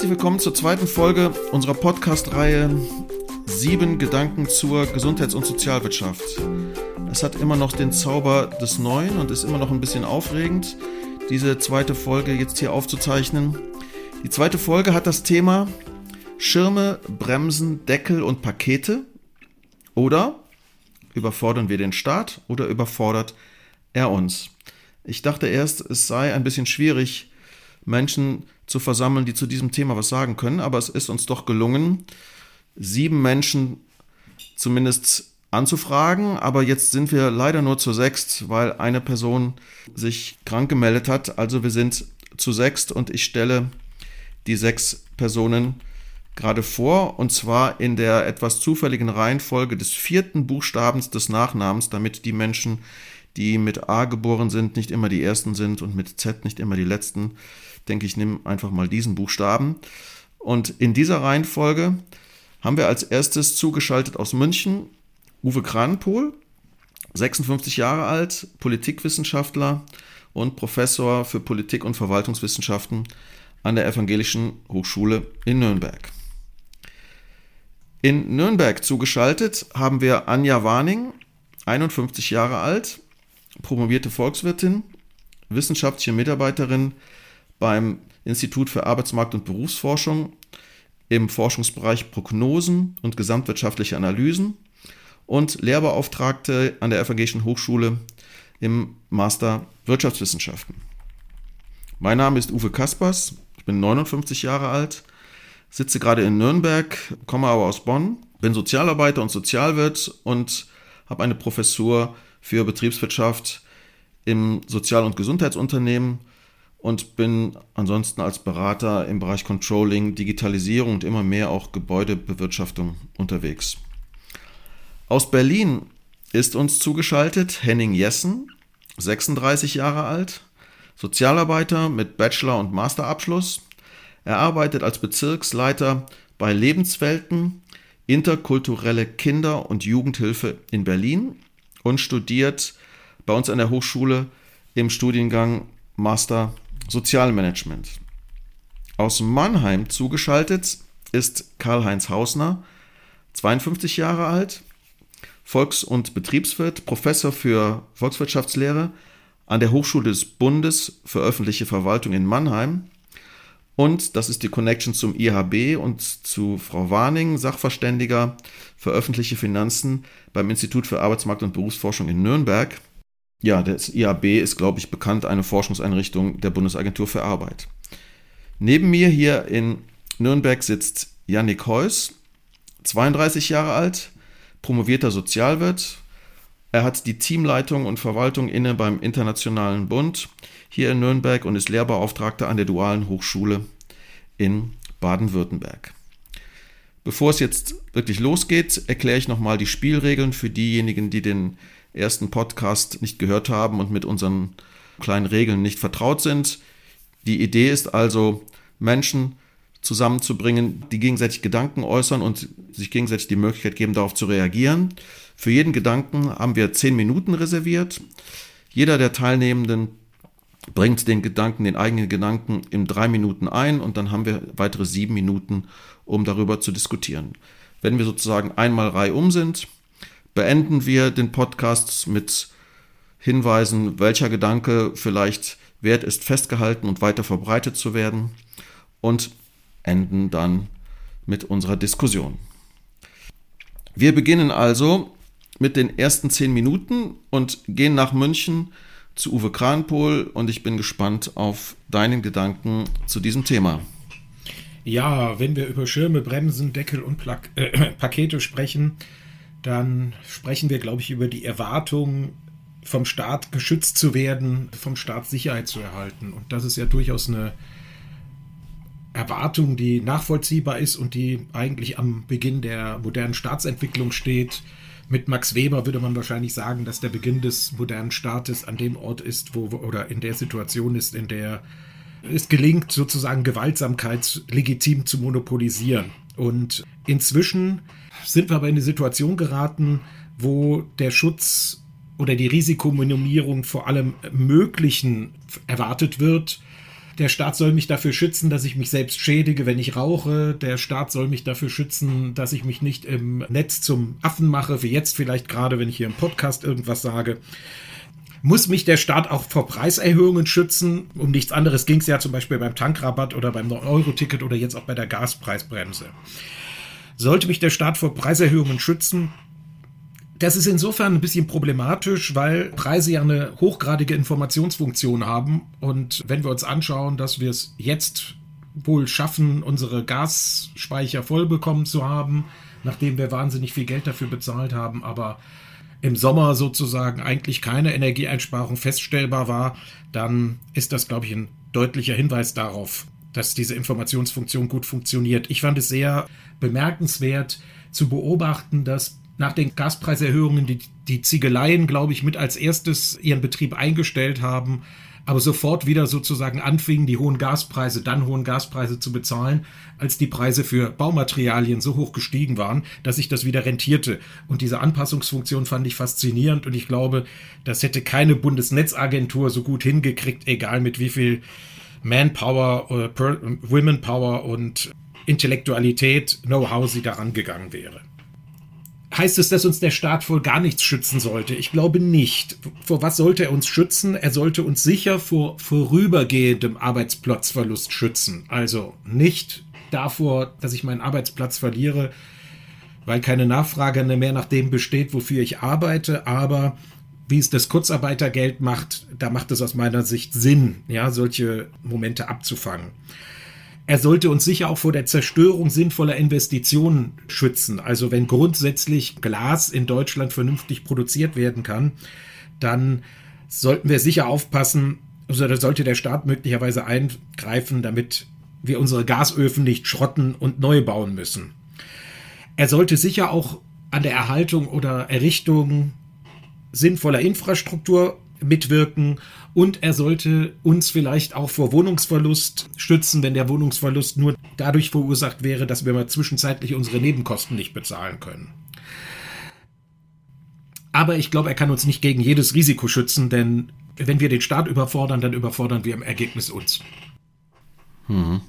Herzlich willkommen zur zweiten Folge unserer Podcast-Reihe Sieben Gedanken zur Gesundheits- und Sozialwirtschaft. Es hat immer noch den Zauber des Neuen und ist immer noch ein bisschen aufregend, diese zweite Folge jetzt hier aufzuzeichnen. Die zweite Folge hat das Thema Schirme, Bremsen, Deckel und Pakete. Oder überfordern wir den Staat oder überfordert er uns? Ich dachte erst, es sei ein bisschen schwierig, Menschen zu versammeln, die zu diesem Thema was sagen können, aber es ist uns doch gelungen, sieben Menschen zumindest anzufragen, aber jetzt sind wir leider nur zu sechst, weil eine Person sich krank gemeldet hat. Also wir sind zu sechst und ich stelle die sechs Personen gerade vor und zwar in der etwas zufälligen Reihenfolge des vierten Buchstabens des Nachnamens, damit die Menschen, die mit A geboren sind, nicht immer die ersten sind und mit Z nicht immer die letzten. Denke ich, nehme einfach mal diesen Buchstaben. Und in dieser Reihenfolge haben wir als erstes zugeschaltet aus München Uwe Kranpohl, 56 Jahre alt, Politikwissenschaftler und Professor für Politik- und Verwaltungswissenschaften an der Evangelischen Hochschule in Nürnberg. In Nürnberg zugeschaltet haben wir Anja Warning, 51 Jahre alt, promovierte Volkswirtin, wissenschaftliche Mitarbeiterin beim Institut für Arbeitsmarkt und Berufsforschung im Forschungsbereich Prognosen und gesamtwirtschaftliche Analysen und Lehrbeauftragte an der Evangelischen Hochschule im Master Wirtschaftswissenschaften. Mein Name ist Uwe Kaspers, ich bin 59 Jahre alt, sitze gerade in Nürnberg, komme aber aus Bonn, bin Sozialarbeiter und Sozialwirt und habe eine Professur für Betriebswirtschaft im Sozial- und Gesundheitsunternehmen und bin ansonsten als Berater im Bereich Controlling, Digitalisierung und immer mehr auch Gebäudebewirtschaftung unterwegs. Aus Berlin ist uns zugeschaltet Henning Jessen, 36 Jahre alt, Sozialarbeiter mit Bachelor- und Masterabschluss. Er arbeitet als Bezirksleiter bei Lebenswelten, interkulturelle Kinder- und Jugendhilfe in Berlin und studiert bei uns an der Hochschule im Studiengang Master Sozialmanagement. Aus Mannheim zugeschaltet ist Karl-Heinz Hausner, 52 Jahre alt, Volks- und Betriebswirt, Professor für Volkswirtschaftslehre an der Hochschule des Bundes für öffentliche Verwaltung in Mannheim. Und das ist die Connection zum IHB und zu Frau Warning, Sachverständiger für öffentliche Finanzen beim Institut für Arbeitsmarkt und Berufsforschung in Nürnberg. Ja, das IAB ist, glaube ich, bekannt, eine Forschungseinrichtung der Bundesagentur für Arbeit. Neben mir hier in Nürnberg sitzt Yannick Heuss, 32 Jahre alt, promovierter Sozialwirt. Er hat die Teamleitung und Verwaltung inne beim Internationalen Bund hier in Nürnberg und ist Lehrbeauftragter an der Dualen Hochschule in Baden-Württemberg. Bevor es jetzt wirklich losgeht, erkläre ich nochmal die Spielregeln für diejenigen, die den ersten Podcast nicht gehört haben und mit unseren kleinen Regeln nicht vertraut sind. Die Idee ist also, Menschen zusammenzubringen, die gegenseitig Gedanken äußern und sich gegenseitig die Möglichkeit geben, darauf zu reagieren. Für jeden Gedanken haben wir zehn Minuten reserviert. Jeder der Teilnehmenden bringt den Gedanken, den eigenen Gedanken in drei Minuten ein und dann haben wir weitere sieben Minuten, um darüber zu diskutieren. Wenn wir sozusagen einmal reihum sind, beenden wir den Podcast mit Hinweisen, welcher Gedanke vielleicht wert ist, festgehalten und weiter verbreitet zu werden und enden dann mit unserer Diskussion. Wir beginnen also mit den ersten zehn Minuten und gehen nach München zu Uwe Kranpohl und ich bin gespannt auf deinen Gedanken zu diesem Thema. Ja, wenn wir über Schirme, Bremsen, Deckel und Pla äh, Pakete sprechen, dann sprechen wir, glaube ich, über die Erwartung, vom Staat geschützt zu werden, vom Staat Sicherheit zu erhalten. Und das ist ja durchaus eine Erwartung, die nachvollziehbar ist und die eigentlich am Beginn der modernen Staatsentwicklung steht. Mit Max Weber würde man wahrscheinlich sagen, dass der Beginn des modernen Staates an dem Ort ist, wo oder in der Situation ist, in der es gelingt, sozusagen Gewaltsamkeit legitim zu monopolisieren. Und inzwischen sind wir aber in eine Situation geraten, wo der Schutz oder die Risikominimierung vor allem Möglichen erwartet wird. der Staat soll mich dafür schützen, dass ich mich selbst schädige, wenn ich rauche. Der Staat soll mich dafür schützen, dass ich mich nicht im Netz zum Affen mache, wie jetzt vielleicht gerade, wenn ich hier im Podcast irgendwas sage. Muss mich der Staat auch vor Preiserhöhungen schützen? Um nichts anderes ging es ja zum Beispiel beim Tankrabatt oder beim 9-Euro-Ticket oder jetzt auch bei der Gaspreisbremse. Sollte mich der Staat vor Preiserhöhungen schützen? Das ist insofern ein bisschen problematisch, weil Preise ja eine hochgradige Informationsfunktion haben. Und wenn wir uns anschauen, dass wir es jetzt wohl schaffen, unsere Gasspeicher voll bekommen zu haben, nachdem wir wahnsinnig viel Geld dafür bezahlt haben, aber im Sommer sozusagen eigentlich keine Energieeinsparung feststellbar war, dann ist das, glaube ich, ein deutlicher Hinweis darauf, dass diese Informationsfunktion gut funktioniert. Ich fand es sehr bemerkenswert zu beobachten, dass nach den Gaspreiserhöhungen die, die Ziegeleien, glaube ich, mit als erstes ihren Betrieb eingestellt haben, aber sofort wieder sozusagen anfingen, die hohen Gaspreise, dann hohen Gaspreise zu bezahlen, als die Preise für Baumaterialien so hoch gestiegen waren, dass sich das wieder rentierte. Und diese Anpassungsfunktion fand ich faszinierend und ich glaube, das hätte keine Bundesnetzagentur so gut hingekriegt, egal mit wie viel Manpower, oder Womenpower und Intellektualität, Know-how sie daran gegangen wäre. Heißt es, dass uns der Staat vor gar nichts schützen sollte? Ich glaube nicht. Vor was sollte er uns schützen? Er sollte uns sicher vor vorübergehendem Arbeitsplatzverlust schützen. Also nicht davor, dass ich meinen Arbeitsplatz verliere, weil keine Nachfrage mehr nach dem besteht, wofür ich arbeite, aber wie es das Kurzarbeitergeld macht, da macht es aus meiner Sicht Sinn, ja, solche Momente abzufangen. Er sollte uns sicher auch vor der Zerstörung sinnvoller Investitionen schützen. Also wenn grundsätzlich Glas in Deutschland vernünftig produziert werden kann, dann sollten wir sicher aufpassen, also da sollte der Staat möglicherweise eingreifen, damit wir unsere Gasöfen nicht schrotten und neu bauen müssen. Er sollte sicher auch an der Erhaltung oder Errichtung sinnvoller Infrastruktur mitwirken und er sollte uns vielleicht auch vor Wohnungsverlust stützen, wenn der Wohnungsverlust nur dadurch verursacht wäre, dass wir mal zwischenzeitlich unsere Nebenkosten nicht bezahlen können. Aber ich glaube, er kann uns nicht gegen jedes Risiko schützen, denn wenn wir den Staat überfordern, dann überfordern wir im Ergebnis uns. Hm.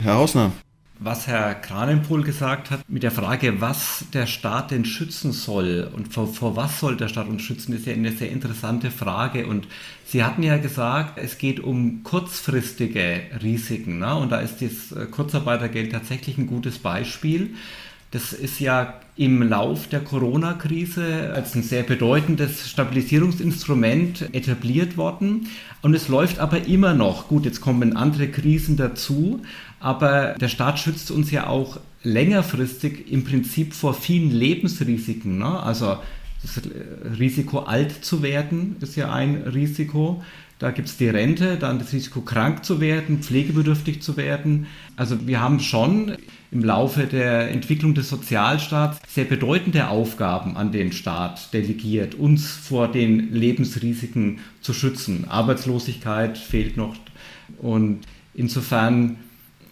Herr Hausner, was Herr Kranenpohl gesagt hat, mit der Frage, was der Staat denn schützen soll und vor, vor, was soll der Staat uns schützen, ist ja eine sehr interessante Frage. Und Sie hatten ja gesagt, es geht um kurzfristige Risiken. Ne? Und da ist das äh, Kurzarbeitergeld tatsächlich ein gutes Beispiel. Das ist ja im Lauf der Corona-Krise als ein sehr bedeutendes Stabilisierungsinstrument etabliert worden. Und es läuft aber immer noch. Gut, jetzt kommen andere Krisen dazu. Aber der Staat schützt uns ja auch längerfristig im Prinzip vor vielen Lebensrisiken. Ne? Also das Risiko alt zu werden ist ja ein Risiko. Da gibt es die Rente, dann das Risiko krank zu werden, pflegebedürftig zu werden. Also wir haben schon im Laufe der Entwicklung des Sozialstaats sehr bedeutende Aufgaben an den Staat delegiert, uns vor den Lebensrisiken zu schützen. Arbeitslosigkeit fehlt noch und insofern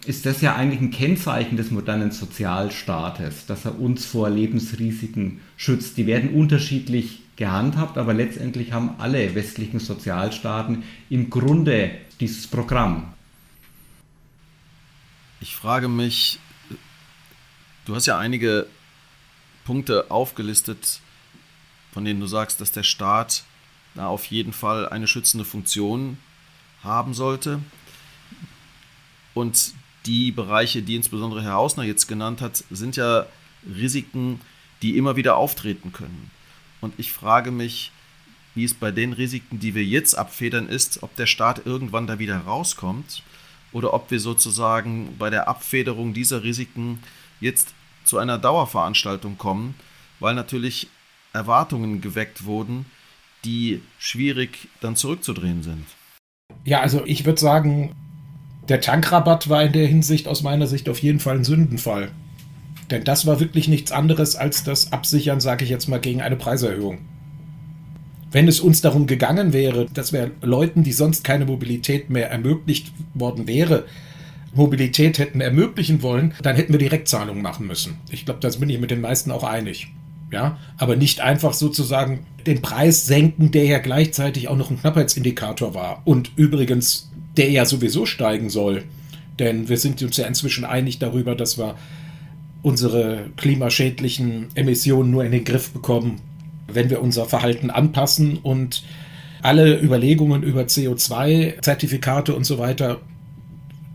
ist das ja eigentlich ein Kennzeichen des modernen Sozialstaates, dass er uns vor Lebensrisiken schützt. Die werden unterschiedlich gehandhabt, aber letztendlich haben alle westlichen Sozialstaaten im Grunde dieses Programm. Ich frage mich, du hast ja einige Punkte aufgelistet, von denen du sagst, dass der Staat da auf jeden Fall eine schützende Funktion haben sollte. Und die Bereiche, die insbesondere Herr Hausner jetzt genannt hat, sind ja Risiken, die immer wieder auftreten können. Und ich frage mich, wie es bei den Risiken, die wir jetzt abfedern, ist, ob der Staat irgendwann da wieder rauskommt oder ob wir sozusagen bei der Abfederung dieser Risiken jetzt zu einer Dauerveranstaltung kommen, weil natürlich Erwartungen geweckt wurden, die schwierig dann zurückzudrehen sind. Ja, also ich würde sagen, der Tankrabatt war in der Hinsicht aus meiner Sicht auf jeden Fall ein Sündenfall. Denn das war wirklich nichts anderes als das Absichern, sage ich jetzt mal, gegen eine Preiserhöhung. Wenn es uns darum gegangen wäre, dass wir Leuten, die sonst keine Mobilität mehr ermöglicht worden wäre, Mobilität hätten ermöglichen wollen, dann hätten wir Direktzahlungen machen müssen. Ich glaube, da bin ich mit den meisten auch einig. Ja, aber nicht einfach sozusagen den Preis senken, der ja gleichzeitig auch noch ein Knappheitsindikator war und übrigens der ja sowieso steigen soll. Denn wir sind uns ja inzwischen einig darüber, dass wir unsere klimaschädlichen Emissionen nur in den Griff bekommen, wenn wir unser Verhalten anpassen und alle Überlegungen über CO2-Zertifikate und so weiter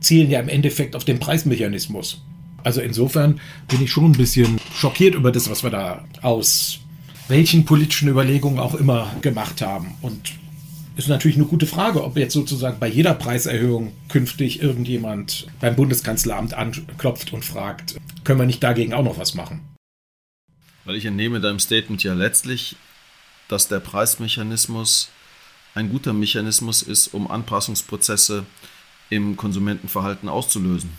zielen ja im Endeffekt auf den Preismechanismus. Also insofern bin ich schon ein bisschen schockiert über das, was wir da aus welchen politischen Überlegungen auch immer gemacht haben. Und ist natürlich eine gute Frage, ob jetzt sozusagen bei jeder Preiserhöhung künftig irgendjemand beim Bundeskanzleramt anklopft und fragt, können wir nicht dagegen auch noch was machen? Weil ich entnehme deinem Statement ja letztlich, dass der Preismechanismus ein guter Mechanismus ist, um Anpassungsprozesse im Konsumentenverhalten auszulösen.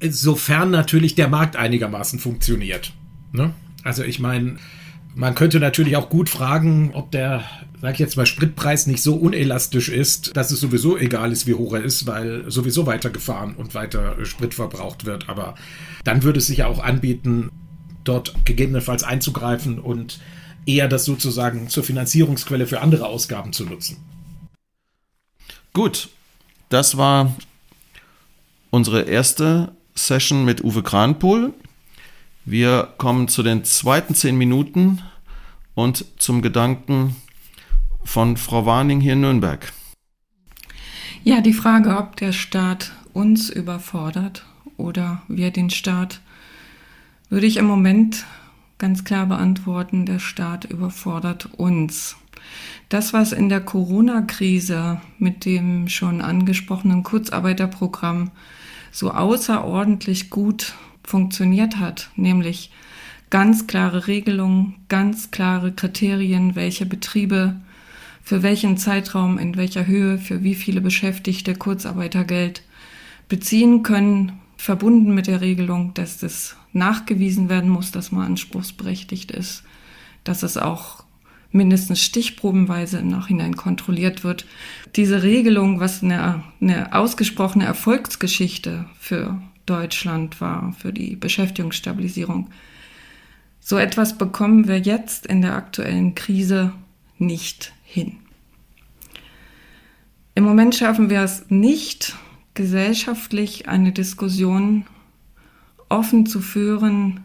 Sofern natürlich der Markt einigermaßen funktioniert. Ne? Also ich meine, man könnte natürlich auch gut fragen, ob der, sag ich jetzt mal, Spritpreis nicht so unelastisch ist, dass es sowieso egal ist, wie hoch er ist, weil sowieso weiter gefahren und weiter Sprit verbraucht wird. Aber dann würde es sich ja auch anbieten, dort gegebenenfalls einzugreifen und eher das sozusagen zur Finanzierungsquelle für andere Ausgaben zu nutzen. Gut, das war unsere erste Session mit Uwe Kranpohl. Wir kommen zu den zweiten zehn Minuten und zum Gedanken von Frau Warning hier in Nürnberg. Ja, die Frage, ob der Staat uns überfordert oder wir den Staat, würde ich im Moment ganz klar beantworten, der Staat überfordert uns. Das, was in der Corona-Krise mit dem schon angesprochenen Kurzarbeiterprogramm so außerordentlich gut funktioniert hat, nämlich ganz klare Regelungen, ganz klare Kriterien, welche Betriebe für welchen Zeitraum, in welcher Höhe, für wie viele Beschäftigte Kurzarbeitergeld beziehen können, verbunden mit der Regelung, dass das nachgewiesen werden muss, dass man anspruchsberechtigt ist, dass es auch mindestens stichprobenweise im Nachhinein kontrolliert wird. Diese Regelung, was eine, eine ausgesprochene Erfolgsgeschichte für Deutschland war für die Beschäftigungsstabilisierung. So etwas bekommen wir jetzt in der aktuellen Krise nicht hin. Im Moment schaffen wir es nicht, gesellschaftlich eine Diskussion offen zu führen,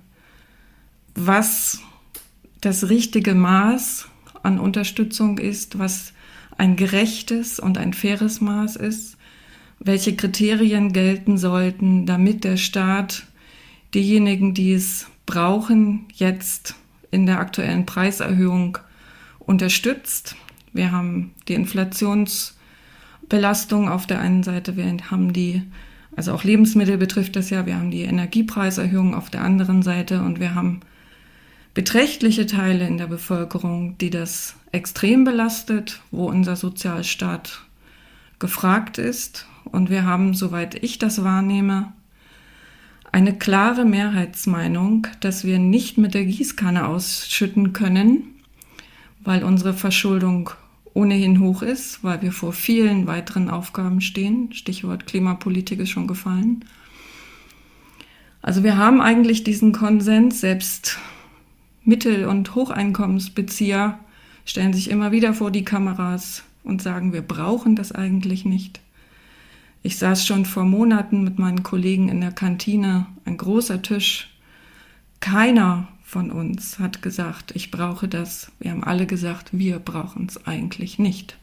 was das richtige Maß an Unterstützung ist, was ein gerechtes und ein faires Maß ist welche Kriterien gelten sollten, damit der Staat diejenigen, die es brauchen, jetzt in der aktuellen Preiserhöhung unterstützt. Wir haben die Inflationsbelastung auf der einen Seite, wir haben die, also auch Lebensmittel betrifft das ja, wir haben die Energiepreiserhöhung auf der anderen Seite und wir haben beträchtliche Teile in der Bevölkerung, die das extrem belastet, wo unser Sozialstaat gefragt ist. Und wir haben, soweit ich das wahrnehme, eine klare Mehrheitsmeinung, dass wir nicht mit der Gießkanne ausschütten können, weil unsere Verschuldung ohnehin hoch ist, weil wir vor vielen weiteren Aufgaben stehen. Stichwort Klimapolitik ist schon gefallen. Also wir haben eigentlich diesen Konsens, selbst Mittel- und Hocheinkommensbezieher stellen sich immer wieder vor die Kameras und sagen, wir brauchen das eigentlich nicht. Ich saß schon vor Monaten mit meinen Kollegen in der Kantine, ein großer Tisch. Keiner von uns hat gesagt, ich brauche das. Wir haben alle gesagt, wir brauchen es eigentlich nicht.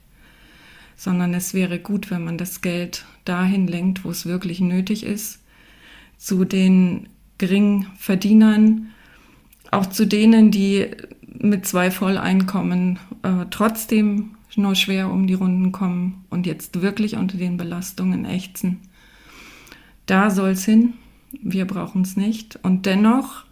Sondern es wäre gut, wenn man das Geld dahin lenkt, wo es wirklich nötig ist, zu den Geringverdienern, auch zu denen, die mit zwei Volleinkommen äh, trotzdem nur schwer um die Runden kommen und jetzt wirklich unter den Belastungen ächzen. Da soll es hin. Wir brauchen es nicht. Und dennoch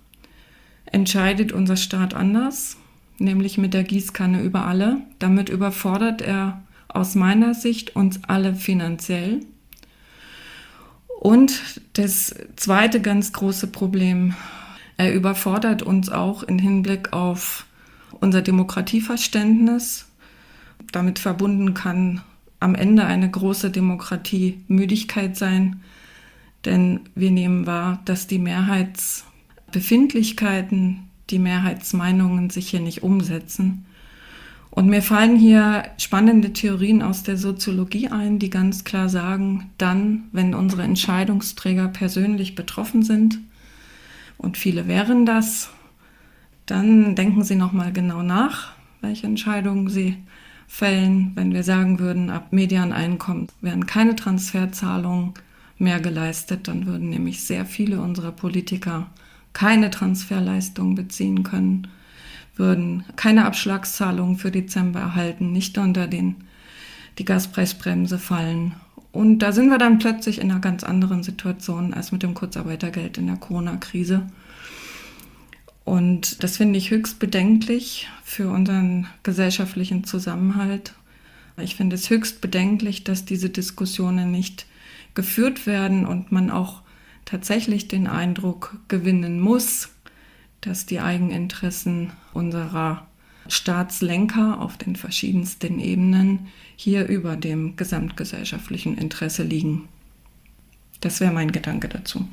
entscheidet unser Staat anders, nämlich mit der Gießkanne über alle. Damit überfordert er aus meiner Sicht uns alle finanziell. Und das zweite ganz große Problem, er überfordert uns auch im Hinblick auf unser Demokratieverständnis damit verbunden kann am Ende eine große Demokratiemüdigkeit sein, denn wir nehmen wahr, dass die Mehrheitsbefindlichkeiten, die Mehrheitsmeinungen sich hier nicht umsetzen. Und mir fallen hier spannende Theorien aus der Soziologie ein, die ganz klar sagen, dann, wenn unsere Entscheidungsträger persönlich betroffen sind, und viele wären das, dann denken Sie nochmal genau nach, welche Entscheidungen Sie fällen, wenn wir sagen würden, ab Medianeinkommen werden keine Transferzahlungen mehr geleistet, dann würden nämlich sehr viele unserer Politiker keine Transferleistungen beziehen können würden keine Abschlagszahlungen für Dezember erhalten, nicht unter den, die Gaspreisbremse fallen. Und da sind wir dann plötzlich in einer ganz anderen Situation als mit dem Kurzarbeitergeld in der Corona-Krise. Und das finde ich höchst bedenklich für unseren gesellschaftlichen Zusammenhalt. Ich finde es höchst bedenklich, dass diese Diskussionen nicht geführt werden und man auch tatsächlich den Eindruck gewinnen muss, dass die Eigeninteressen unserer Staatslenker auf den verschiedensten Ebenen hier über dem gesamtgesellschaftlichen Interesse liegen. Das wäre mein Gedanke dazu.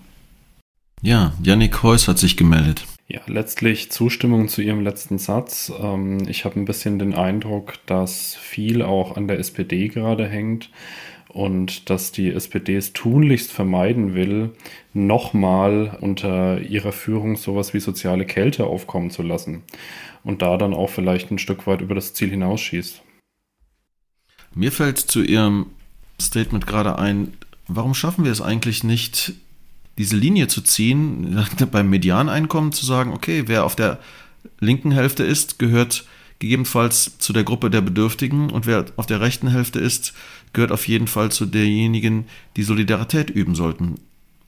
Ja, Yannick Heuss hat sich gemeldet. Ja, letztlich Zustimmung zu Ihrem letzten Satz. Ähm, ich habe ein bisschen den Eindruck, dass viel auch an der SPD gerade hängt und dass die SPD es tunlichst vermeiden will, nochmal unter ihrer Führung sowas wie soziale Kälte aufkommen zu lassen und da dann auch vielleicht ein Stück weit über das Ziel hinausschießt. Mir fällt zu Ihrem Statement gerade ein, warum schaffen wir es eigentlich nicht, diese Linie zu ziehen, beim Medianeinkommen zu sagen, okay, wer auf der linken Hälfte ist, gehört gegebenenfalls zu der Gruppe der Bedürftigen und wer auf der rechten Hälfte ist, gehört auf jeden Fall zu derjenigen, die Solidarität üben sollten.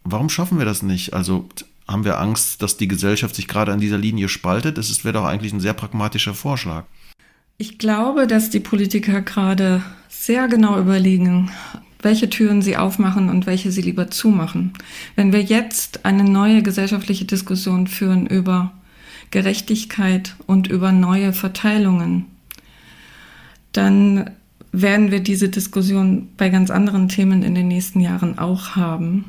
Warum schaffen wir das nicht? Also haben wir Angst, dass die Gesellschaft sich gerade an dieser Linie spaltet? Das wäre doch eigentlich ein sehr pragmatischer Vorschlag. Ich glaube, dass die Politiker gerade sehr genau überlegen, welche Türen sie aufmachen und welche sie lieber zumachen. Wenn wir jetzt eine neue gesellschaftliche Diskussion führen über Gerechtigkeit und über neue Verteilungen, dann werden wir diese Diskussion bei ganz anderen Themen in den nächsten Jahren auch haben.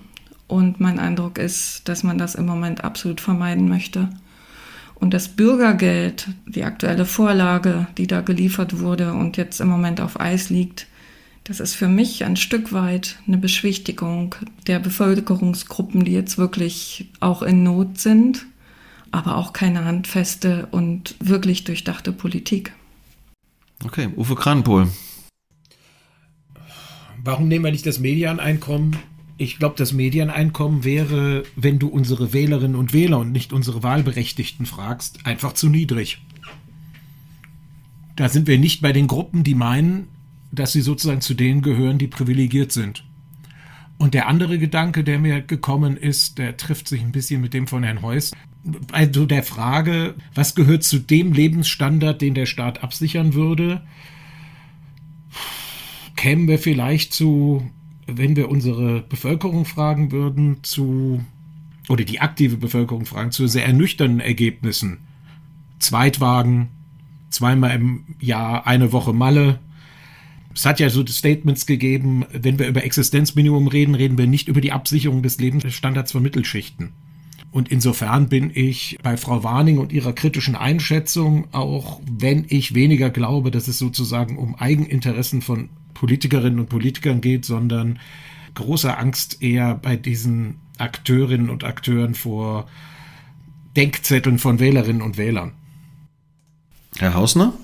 Und mein Eindruck ist, dass man das im Moment absolut vermeiden möchte. Und das Bürgergeld, die aktuelle Vorlage, die da geliefert wurde und jetzt im Moment auf Eis liegt, das ist für mich ein Stück weit eine Beschwichtigung der Bevölkerungsgruppen, die jetzt wirklich auch in Not sind, aber auch keine handfeste und wirklich durchdachte Politik. Okay, Uwe Kranenpohl. Warum nehmen wir nicht das Medianeinkommen? Ich glaube, das Medieneinkommen wäre, wenn du unsere Wählerinnen und Wähler und nicht unsere Wahlberechtigten fragst, einfach zu niedrig. Da sind wir nicht bei den Gruppen, die meinen, dass sie sozusagen zu denen gehören, die privilegiert sind. Und der andere Gedanke, der mir gekommen ist, der trifft sich ein bisschen mit dem von Herrn Heuss. Also der Frage, was gehört zu dem Lebensstandard, den der Staat absichern würde? Kämen wir vielleicht zu, wenn wir unsere Bevölkerung fragen würden, zu, oder die aktive Bevölkerung fragen, zu sehr ernüchternden Ergebnissen. Zweitwagen, zweimal im Jahr eine Woche Malle. Es hat ja so Statements gegeben, wenn wir über Existenzminimum reden, reden wir nicht über die Absicherung des Lebensstandards von Mittelschichten. Und insofern bin ich bei Frau Warning und ihrer kritischen Einschätzung, auch wenn ich weniger glaube, dass es sozusagen um Eigeninteressen von Politikerinnen und Politikern geht, sondern große Angst eher bei diesen Akteurinnen und Akteuren vor Denkzetteln von Wählerinnen und Wählern. Herr Hausner?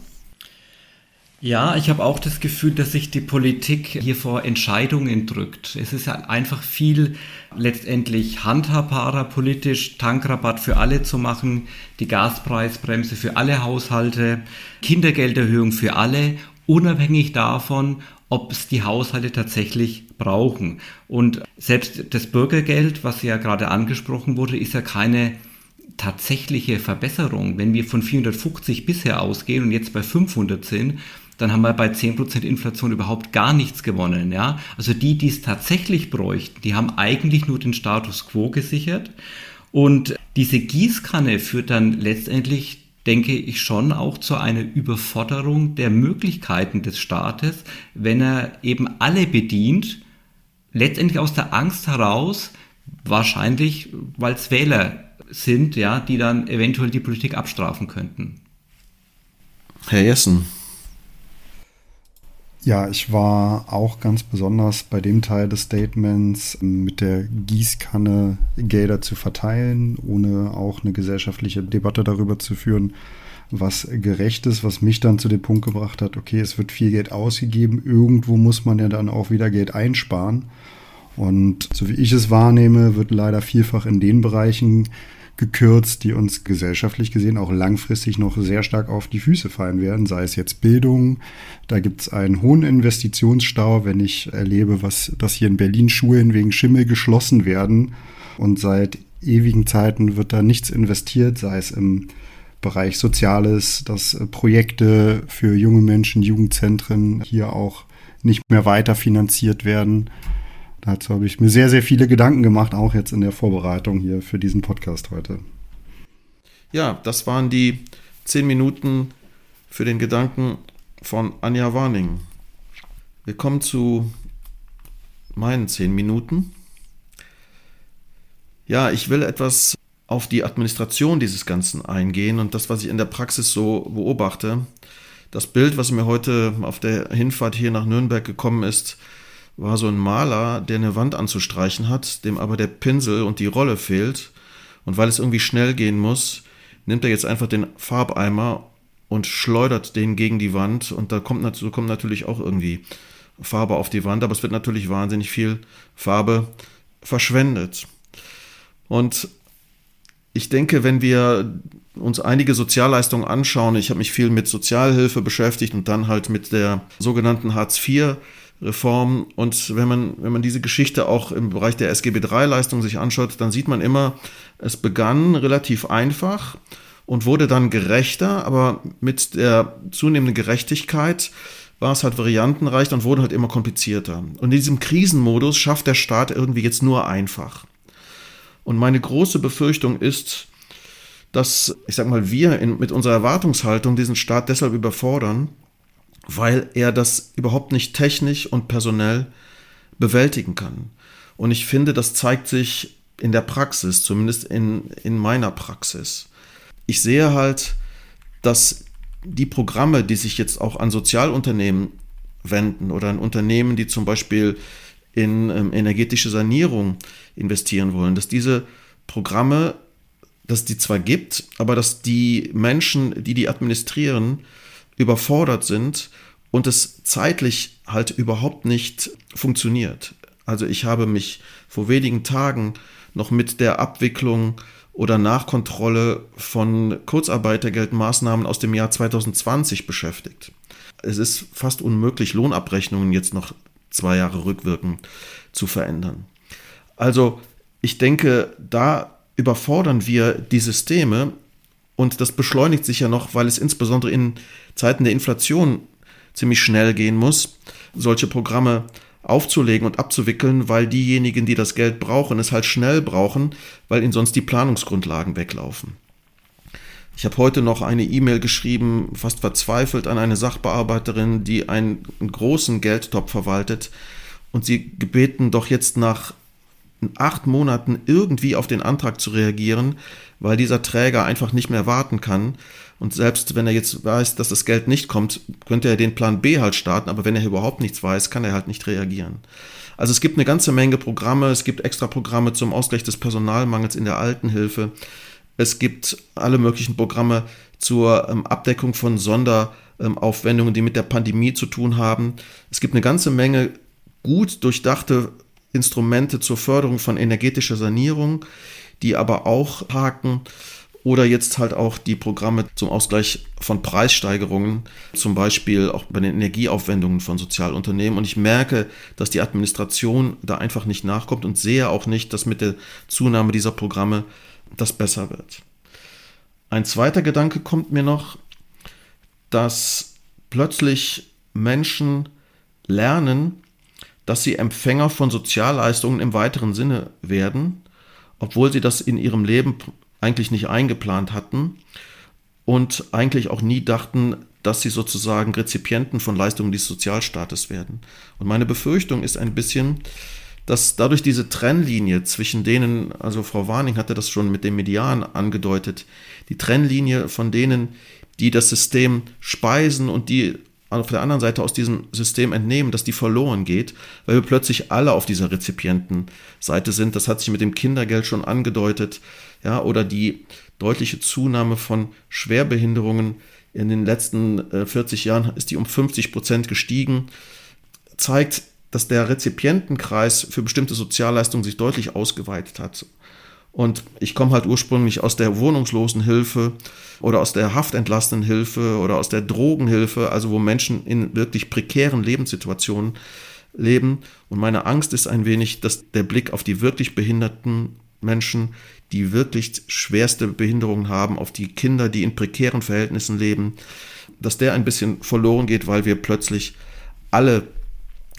Ja, ich habe auch das Gefühl, dass sich die Politik hier vor Entscheidungen drückt. Es ist ja einfach viel letztendlich handhabbarer politisch, Tankrabatt für alle zu machen, die Gaspreisbremse für alle Haushalte, Kindergelderhöhung für alle, unabhängig davon, ob es die Haushalte tatsächlich brauchen. Und selbst das Bürgergeld, was ja gerade angesprochen wurde, ist ja keine tatsächliche Verbesserung. Wenn wir von 450 bisher ausgehen und jetzt bei 500 sind, dann haben wir bei 10% Inflation überhaupt gar nichts gewonnen. Ja? Also die, die es tatsächlich bräuchten, die haben eigentlich nur den Status quo gesichert. Und diese Gießkanne führt dann letztendlich denke ich schon auch zu einer Überforderung der Möglichkeiten des Staates, wenn er eben alle bedient, letztendlich aus der Angst heraus, wahrscheinlich, weil es Wähler sind, ja, die dann eventuell die Politik abstrafen könnten. Herr Jessen. Ja, ich war auch ganz besonders bei dem Teil des Statements ähm, mit der Gießkanne Gelder zu verteilen, ohne auch eine gesellschaftliche Debatte darüber zu führen, was gerecht ist, was mich dann zu dem Punkt gebracht hat, okay, es wird viel Geld ausgegeben, irgendwo muss man ja dann auch wieder Geld einsparen. Und so wie ich es wahrnehme, wird leider vielfach in den Bereichen gekürzt, die uns gesellschaftlich gesehen auch langfristig noch sehr stark auf die Füße fallen werden, sei es jetzt Bildung. Da gibt es einen hohen Investitionsstau, wenn ich erlebe, was, dass hier in Berlin Schulen wegen Schimmel geschlossen werden und seit ewigen Zeiten wird da nichts investiert, sei es im Bereich Soziales, dass Projekte für junge Menschen, Jugendzentren hier auch nicht mehr weiter finanziert werden. Dazu habe ich mir sehr, sehr viele Gedanken gemacht, auch jetzt in der Vorbereitung hier für diesen Podcast heute. Ja, das waren die zehn Minuten für den Gedanken von Anja Warning. Wir kommen zu meinen zehn Minuten. Ja, ich will etwas auf die Administration dieses Ganzen eingehen und das, was ich in der Praxis so beobachte. Das Bild, was mir heute auf der Hinfahrt hier nach Nürnberg gekommen ist, war so ein Maler, der eine Wand anzustreichen hat, dem aber der Pinsel und die Rolle fehlt. Und weil es irgendwie schnell gehen muss, nimmt er jetzt einfach den Farbeimer und schleudert den gegen die Wand. Und da kommt, so kommt natürlich auch irgendwie Farbe auf die Wand, aber es wird natürlich wahnsinnig viel Farbe verschwendet. Und ich denke, wenn wir uns einige Sozialleistungen anschauen, ich habe mich viel mit Sozialhilfe beschäftigt und dann halt mit der sogenannten Hartz IV Reform. Und wenn man, wenn man diese Geschichte auch im Bereich der SGB III-Leistung sich anschaut, dann sieht man immer, es begann relativ einfach und wurde dann gerechter, aber mit der zunehmenden Gerechtigkeit war es halt variantenreich und wurde halt immer komplizierter. Und in diesem Krisenmodus schafft der Staat irgendwie jetzt nur einfach. Und meine große Befürchtung ist, dass, ich sag mal, wir in, mit unserer Erwartungshaltung diesen Staat deshalb überfordern, weil er das überhaupt nicht technisch und personell bewältigen kann. Und ich finde, das zeigt sich in der Praxis, zumindest in, in meiner Praxis. Ich sehe halt, dass die Programme, die sich jetzt auch an Sozialunternehmen wenden oder an Unternehmen, die zum Beispiel in ähm, energetische Sanierung investieren wollen, dass diese Programme, dass die zwar gibt, aber dass die Menschen, die die administrieren, überfordert sind und es zeitlich halt überhaupt nicht funktioniert. Also ich habe mich vor wenigen Tagen noch mit der Abwicklung oder Nachkontrolle von Kurzarbeitergeldmaßnahmen aus dem Jahr 2020 beschäftigt. Es ist fast unmöglich, Lohnabrechnungen jetzt noch zwei Jahre rückwirkend zu verändern. Also ich denke, da überfordern wir die Systeme und das beschleunigt sich ja noch, weil es insbesondere in Zeiten der Inflation ziemlich schnell gehen muss, solche Programme aufzulegen und abzuwickeln, weil diejenigen, die das Geld brauchen, es halt schnell brauchen, weil ihnen sonst die Planungsgrundlagen weglaufen. Ich habe heute noch eine E-Mail geschrieben, fast verzweifelt an eine Sachbearbeiterin, die einen, großen Geldtopf verwaltet und sie gebeten doch jetzt nach acht Monaten irgendwie auf den Antrag zu reagieren, weil dieser Träger einfach nicht mehr warten kann. Und selbst wenn er jetzt weiß, dass das Geld nicht kommt, könnte er den Plan B halt starten, aber wenn er überhaupt nichts weiß, kann er halt nicht reagieren. Also es gibt eine ganze Menge Programme, es gibt extra Programme zum Ausgleich des Personalmangels in der Altenhilfe, es gibt alle möglichen Programme zur ähm, Abdeckung von Sonderaufwendungen, die mit der Pandemie zu tun haben. Es gibt eine ganze Menge gut durchdachte Instrumente zur Förderung von energetischer Sanierung, die aber auch haken oder jetzt halt auch die Programme zum Ausgleich von Preissteigerungen, zum Beispiel auch bei den Energieaufwendungen von Sozialunternehmen. Und ich merke, dass die Administration da einfach nicht nachkommt und sehe auch nicht, dass mit der Zunahme dieser Programme das besser wird. Ein zweiter Gedanke kommt mir noch, dass plötzlich Menschen lernen, dass sie Empfänger von Sozialleistungen im weiteren Sinne werden, obwohl sie das in ihrem Leben eigentlich nicht eingeplant hatten und eigentlich auch nie dachten, dass sie sozusagen Rezipienten von Leistungen des Sozialstaates werden. Und meine Befürchtung ist ein bisschen, dass dadurch diese Trennlinie zwischen denen, also Frau Warning hatte das schon mit dem Median angedeutet, die Trennlinie von denen, die das System speisen und die auf der anderen Seite aus diesem System entnehmen, dass die verloren geht, weil wir plötzlich alle auf dieser Rezipientenseite sind. Das hat sich mit dem Kindergeld schon angedeutet, ja, oder die deutliche Zunahme von Schwerbehinderungen in den letzten äh, 40 Jahren ist die um 50 Prozent gestiegen, zeigt, dass der Rezipientenkreis für bestimmte Sozialleistungen sich deutlich ausgeweitet hat. Und ich komme halt ursprünglich aus der Wohnungslosenhilfe oder aus der Haftentlastenhilfe oder aus der Drogenhilfe, also wo Menschen in wirklich prekären Lebenssituationen leben. Und meine Angst ist ein wenig, dass der Blick auf die wirklich behinderten Menschen, die wirklich schwerste Behinderungen haben, auf die Kinder, die in prekären Verhältnissen leben, dass der ein bisschen verloren geht, weil wir plötzlich alle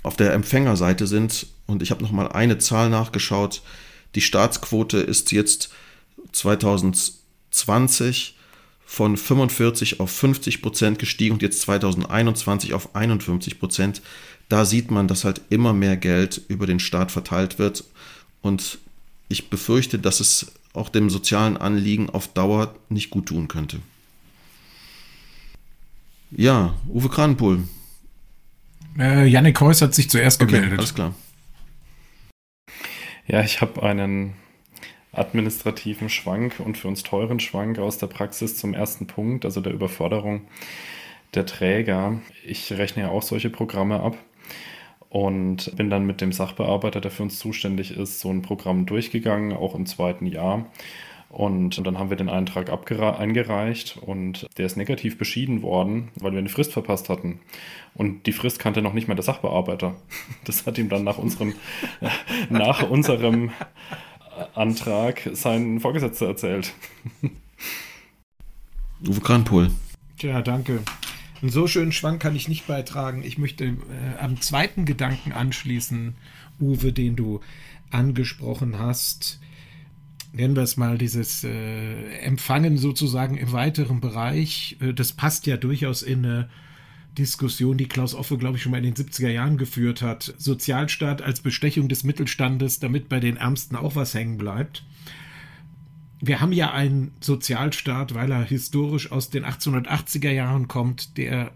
auf der Empfängerseite sind. Und ich habe noch mal eine Zahl nachgeschaut. Die Staatsquote ist jetzt 2020 von 45 auf 50 Prozent gestiegen und jetzt 2021 auf 51 Prozent. Da sieht man, dass halt immer mehr Geld über den Staat verteilt wird. Und ich befürchte, dass es auch dem sozialen Anliegen auf Dauer nicht gut tun könnte. Ja, Uwe Kranenpohl. Äh, Yannick Heuss hat sich zuerst Okay, gemeldet. alles klar. Ja, ich habe einen administrativen Schwank und für uns teuren Schwank aus der Praxis zum ersten Punkt, also der Überforderung der Träger. Ich rechne ja auch solche Programme ab und bin dann mit dem Sachbearbeiter, der für uns zuständig ist, so ein Programm durchgegangen, auch im zweiten Jahr. Und dann haben wir den Eintrag eingereicht und der ist negativ beschieden worden, weil wir eine Frist verpasst hatten. Und die Frist kannte noch nicht mal der Sachbearbeiter. Das hat ihm dann nach unserem, nach unserem Antrag sein Vorgesetzter erzählt. Uwe Kranpohl. Tja, danke. Einen so schönen Schwank kann ich nicht beitragen. Ich möchte äh, am zweiten Gedanken anschließen, Uwe, den du angesprochen hast. Nennen wir es mal dieses äh, Empfangen sozusagen im weiteren Bereich. Äh, das passt ja durchaus in eine Diskussion, die Klaus Offe, glaube ich, schon mal in den 70er Jahren geführt hat. Sozialstaat als Bestechung des Mittelstandes, damit bei den Ärmsten auch was hängen bleibt wir haben ja einen Sozialstaat, weil er historisch aus den 1880er Jahren kommt, der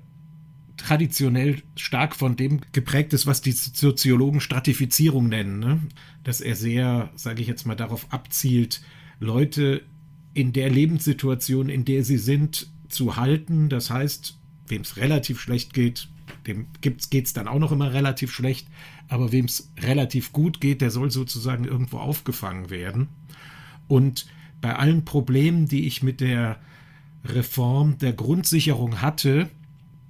traditionell stark von dem geprägt ist, was die Soziologen Stratifizierung nennen. Ne? Dass er sehr, sage ich jetzt mal, darauf abzielt, Leute in der Lebenssituation, in der sie sind, zu halten. Das heißt, wem es relativ schlecht geht, dem geht es dann auch noch immer relativ schlecht. Aber wem es relativ gut geht, der soll sozusagen irgendwo aufgefangen werden. Und bei allen Problemen, die ich mit der Reform der Grundsicherung hatte,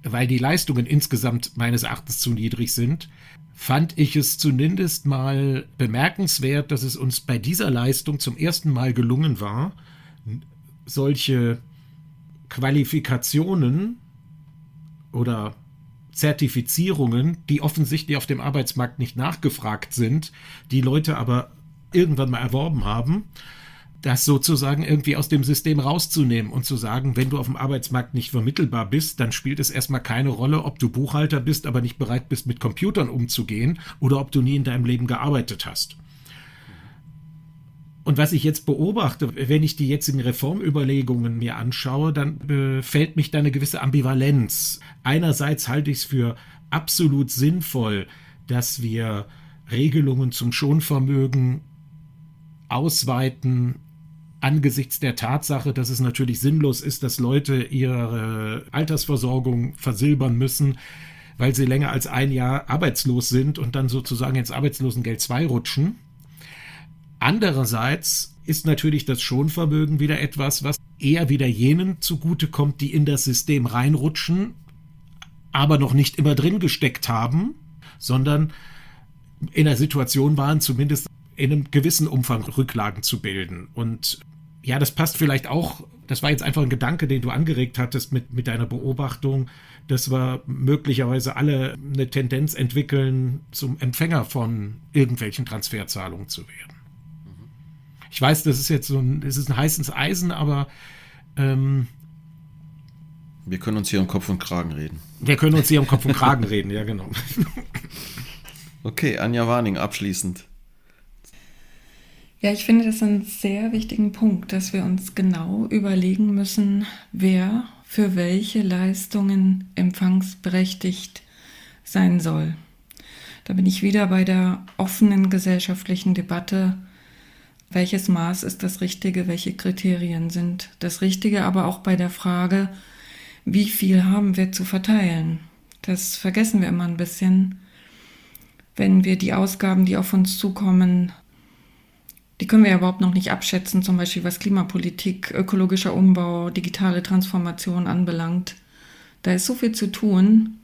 weil die Leistungen insgesamt meines Erachtens zu niedrig sind, fand ich es zumindest mal bemerkenswert, dass es uns bei dieser Leistung zum ersten Mal gelungen war, solche Qualifikationen oder Zertifizierungen, die offensichtlich auf dem Arbeitsmarkt nicht nachgefragt sind, die Leute aber irgendwann mal erworben haben, das sozusagen irgendwie aus dem System rauszunehmen und zu sagen, wenn du auf dem Arbeitsmarkt nicht vermittelbar bist, dann spielt es erstmal keine Rolle, ob du Buchhalter bist, aber nicht bereit bist, mit Computern umzugehen oder ob du nie in deinem Leben gearbeitet hast. Und was ich jetzt beobachte, wenn ich die jetzigen Reformüberlegungen mir anschaue, dann äh, fällt mich da eine gewisse Ambivalenz. Einerseits halte ich es für absolut sinnvoll, dass wir Regelungen zum Schonvermögen ausweiten angesichts der Tatsache, dass es natürlich sinnlos ist, dass Leute ihre Altersversorgung versilbern müssen, weil sie länger als ein Jahr arbeitslos sind und dann sozusagen ins Arbeitslosengeld 2 rutschen. Andererseits ist natürlich das Schonvermögen wieder etwas, was eher wieder jenen zugutekommt, die in das System reinrutschen, aber noch nicht immer drin gesteckt haben, sondern in der Situation waren, zumindest in einem gewissen Umfang Rücklagen zu bilden. Und ja, das passt vielleicht auch, das war jetzt einfach ein Gedanke, den du angeregt hattest mit, mit deiner Beobachtung, dass wir möglicherweise alle eine Tendenz entwickeln, zum Empfänger von irgendwelchen Transferzahlungen zu werden. Ich weiß, das ist jetzt so ein, es ist ein heißes Eisen, aber ähm, Wir können uns hier um Kopf und Kragen reden. wir können uns hier um Kopf und Kragen reden, ja genau. Okay, Anja Warning, abschließend. Ja, ich finde das einen sehr wichtigen Punkt, dass wir uns genau überlegen müssen, wer für welche Leistungen empfangsberechtigt sein soll. Da bin ich wieder bei der offenen gesellschaftlichen Debatte. Welches Maß ist das Richtige? Welche Kriterien sind das Richtige? Aber auch bei der Frage, wie viel haben wir zu verteilen? Das vergessen wir immer ein bisschen, wenn wir die Ausgaben, die auf uns zukommen, die können wir ja überhaupt noch nicht abschätzen, zum Beispiel was Klimapolitik, ökologischer Umbau, digitale Transformation anbelangt. Da ist so viel zu tun.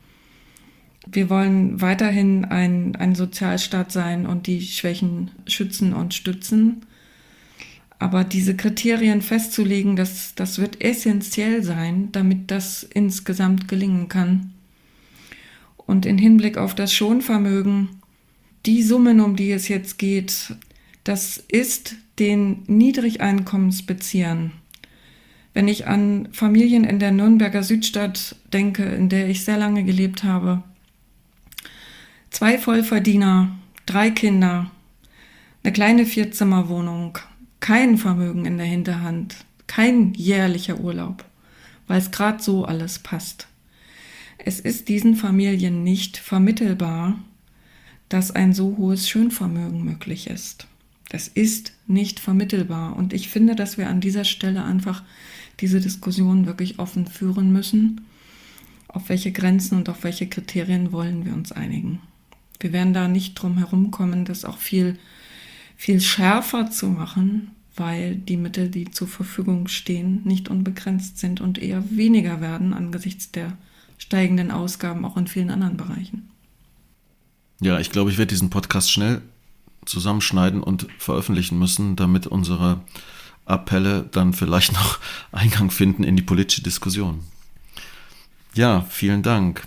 Wir wollen weiterhin ein, ein Sozialstaat sein und die Schwächen schützen und stützen. Aber diese Kriterien festzulegen, das, das wird essentiell sein, damit das insgesamt gelingen kann. Und in Hinblick auf das Schonvermögen, die Summen, um die es jetzt geht, das ist den Niedrigeinkommensbeziehern. Wenn ich an Familien in der Nürnberger Südstadt denke, in der ich sehr lange gelebt habe, zwei Vollverdiener, drei Kinder, eine kleine Vierzimmerwohnung, kein Vermögen in der Hinterhand, kein jährlicher Urlaub, weil es gerade so alles passt. Es ist diesen Familien nicht vermittelbar, dass ein so hohes Schönvermögen möglich ist. Das ist nicht vermittelbar. Und ich finde, dass wir an dieser Stelle einfach diese Diskussion wirklich offen führen müssen. Auf welche Grenzen und auf welche Kriterien wollen wir uns einigen? Wir werden da nicht drum herum kommen, das auch viel, viel schärfer zu machen, weil die Mittel, die zur Verfügung stehen, nicht unbegrenzt sind und eher weniger werden angesichts der steigenden Ausgaben auch in vielen anderen Bereichen. Ja, ich glaube, ich werde diesen Podcast schnell zusammenschneiden und veröffentlichen müssen, damit unsere Appelle dann vielleicht noch Eingang finden in die politische Diskussion. Ja, vielen Dank.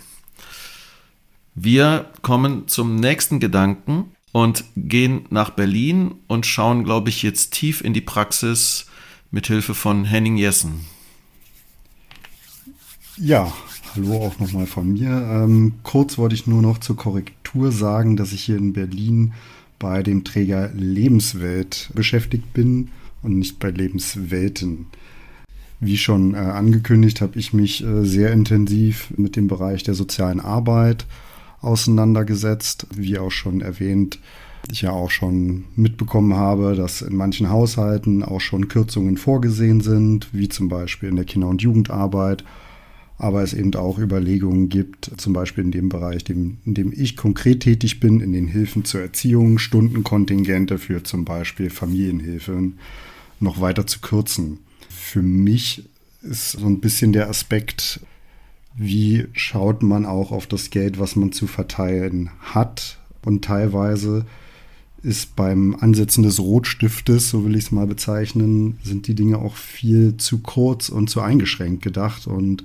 Wir kommen zum nächsten Gedanken und gehen nach Berlin und schauen, glaube ich, jetzt tief in die Praxis mit Hilfe von Henning Jessen. Ja, hallo auch nochmal von mir. Ähm, kurz wollte ich nur noch zur Korrektur sagen, dass ich hier in Berlin bei dem Träger Lebenswelt beschäftigt bin und nicht bei Lebenswelten. Wie schon äh, angekündigt, habe ich mich äh, sehr intensiv mit dem Bereich der sozialen Arbeit auseinandergesetzt. Wie auch schon erwähnt, ich ja auch schon mitbekommen habe, dass in manchen Haushalten auch schon Kürzungen vorgesehen sind, wie zum Beispiel in der Kinder- und Jugendarbeit. Aber es eben auch Überlegungen gibt, zum Beispiel in dem Bereich, in dem ich konkret tätig bin, in den Hilfen zur Erziehung, Stundenkontingente für zum Beispiel Familienhilfen noch weiter zu kürzen. Für mich ist so ein bisschen der Aspekt, wie schaut man auch auf das Geld, was man zu verteilen hat. Und teilweise ist beim Ansetzen des Rotstiftes, so will ich es mal bezeichnen, sind die Dinge auch viel zu kurz und zu eingeschränkt gedacht. Und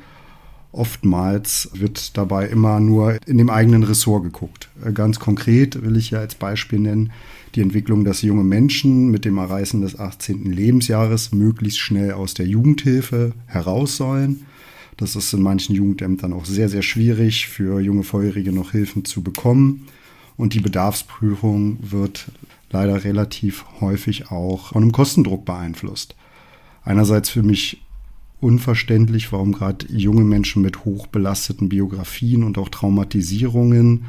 oftmals wird dabei immer nur in dem eigenen Ressort geguckt. Äh, ganz konkret will ich ja als Beispiel nennen, die Entwicklung, dass junge Menschen mit dem Erreichen des 18. Lebensjahres möglichst schnell aus der Jugendhilfe heraus sollen das ist in manchen Jugendämtern auch sehr, sehr schwierig, für junge Feurige noch Hilfen zu bekommen. Und die Bedarfsprüfung wird leider relativ häufig auch von einem Kostendruck beeinflusst. Einerseits für mich unverständlich, warum gerade junge Menschen mit hochbelasteten Biografien und auch Traumatisierungen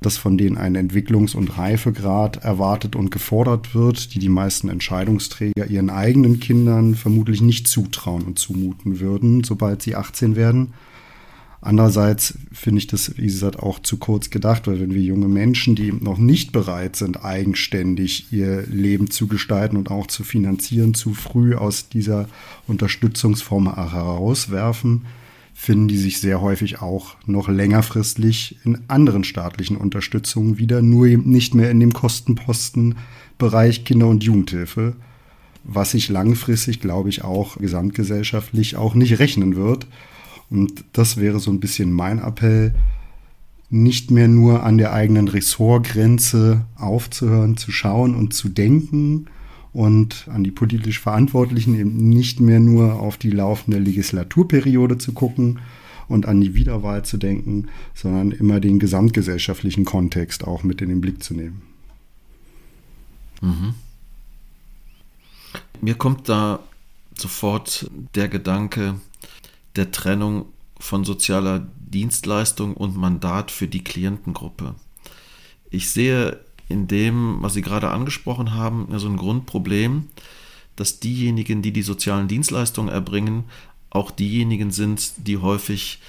dass von denen ein Entwicklungs- und Reifegrad erwartet und gefordert wird, die die meisten Entscheidungsträger ihren eigenen Kindern vermutlich nicht zutrauen und zumuten würden, sobald sie 18 werden. Andererseits finde ich das, wie gesagt, auch zu kurz gedacht, weil wenn wir junge Menschen, die noch nicht bereit sind, eigenständig ihr Leben zu gestalten und auch zu finanzieren, zu früh aus dieser Unterstützungsform herauswerfen, finden die sich sehr häufig auch noch längerfristig in anderen staatlichen Unterstützungen wieder, nur eben nicht mehr in dem Kostenpostenbereich Kinder- und Jugendhilfe, was sich langfristig, glaube ich, auch gesamtgesellschaftlich auch nicht rechnen wird. Und das wäre so ein bisschen mein Appell, nicht mehr nur an der eigenen Ressortgrenze aufzuhören, zu schauen und zu denken, und an die politisch Verantwortlichen eben nicht mehr nur auf die laufende Legislaturperiode zu gucken und an die Wiederwahl zu denken, sondern immer den gesamtgesellschaftlichen Kontext auch mit in den Blick zu nehmen. Mhm. Mir kommt da sofort der Gedanke der Trennung von sozialer Dienstleistung und Mandat für die Klientengruppe. Ich sehe in dem, was Sie gerade angesprochen haben, so ein Grundproblem, dass diejenigen, die die sozialen Dienstleistungen erbringen, auch diejenigen sind, die häufig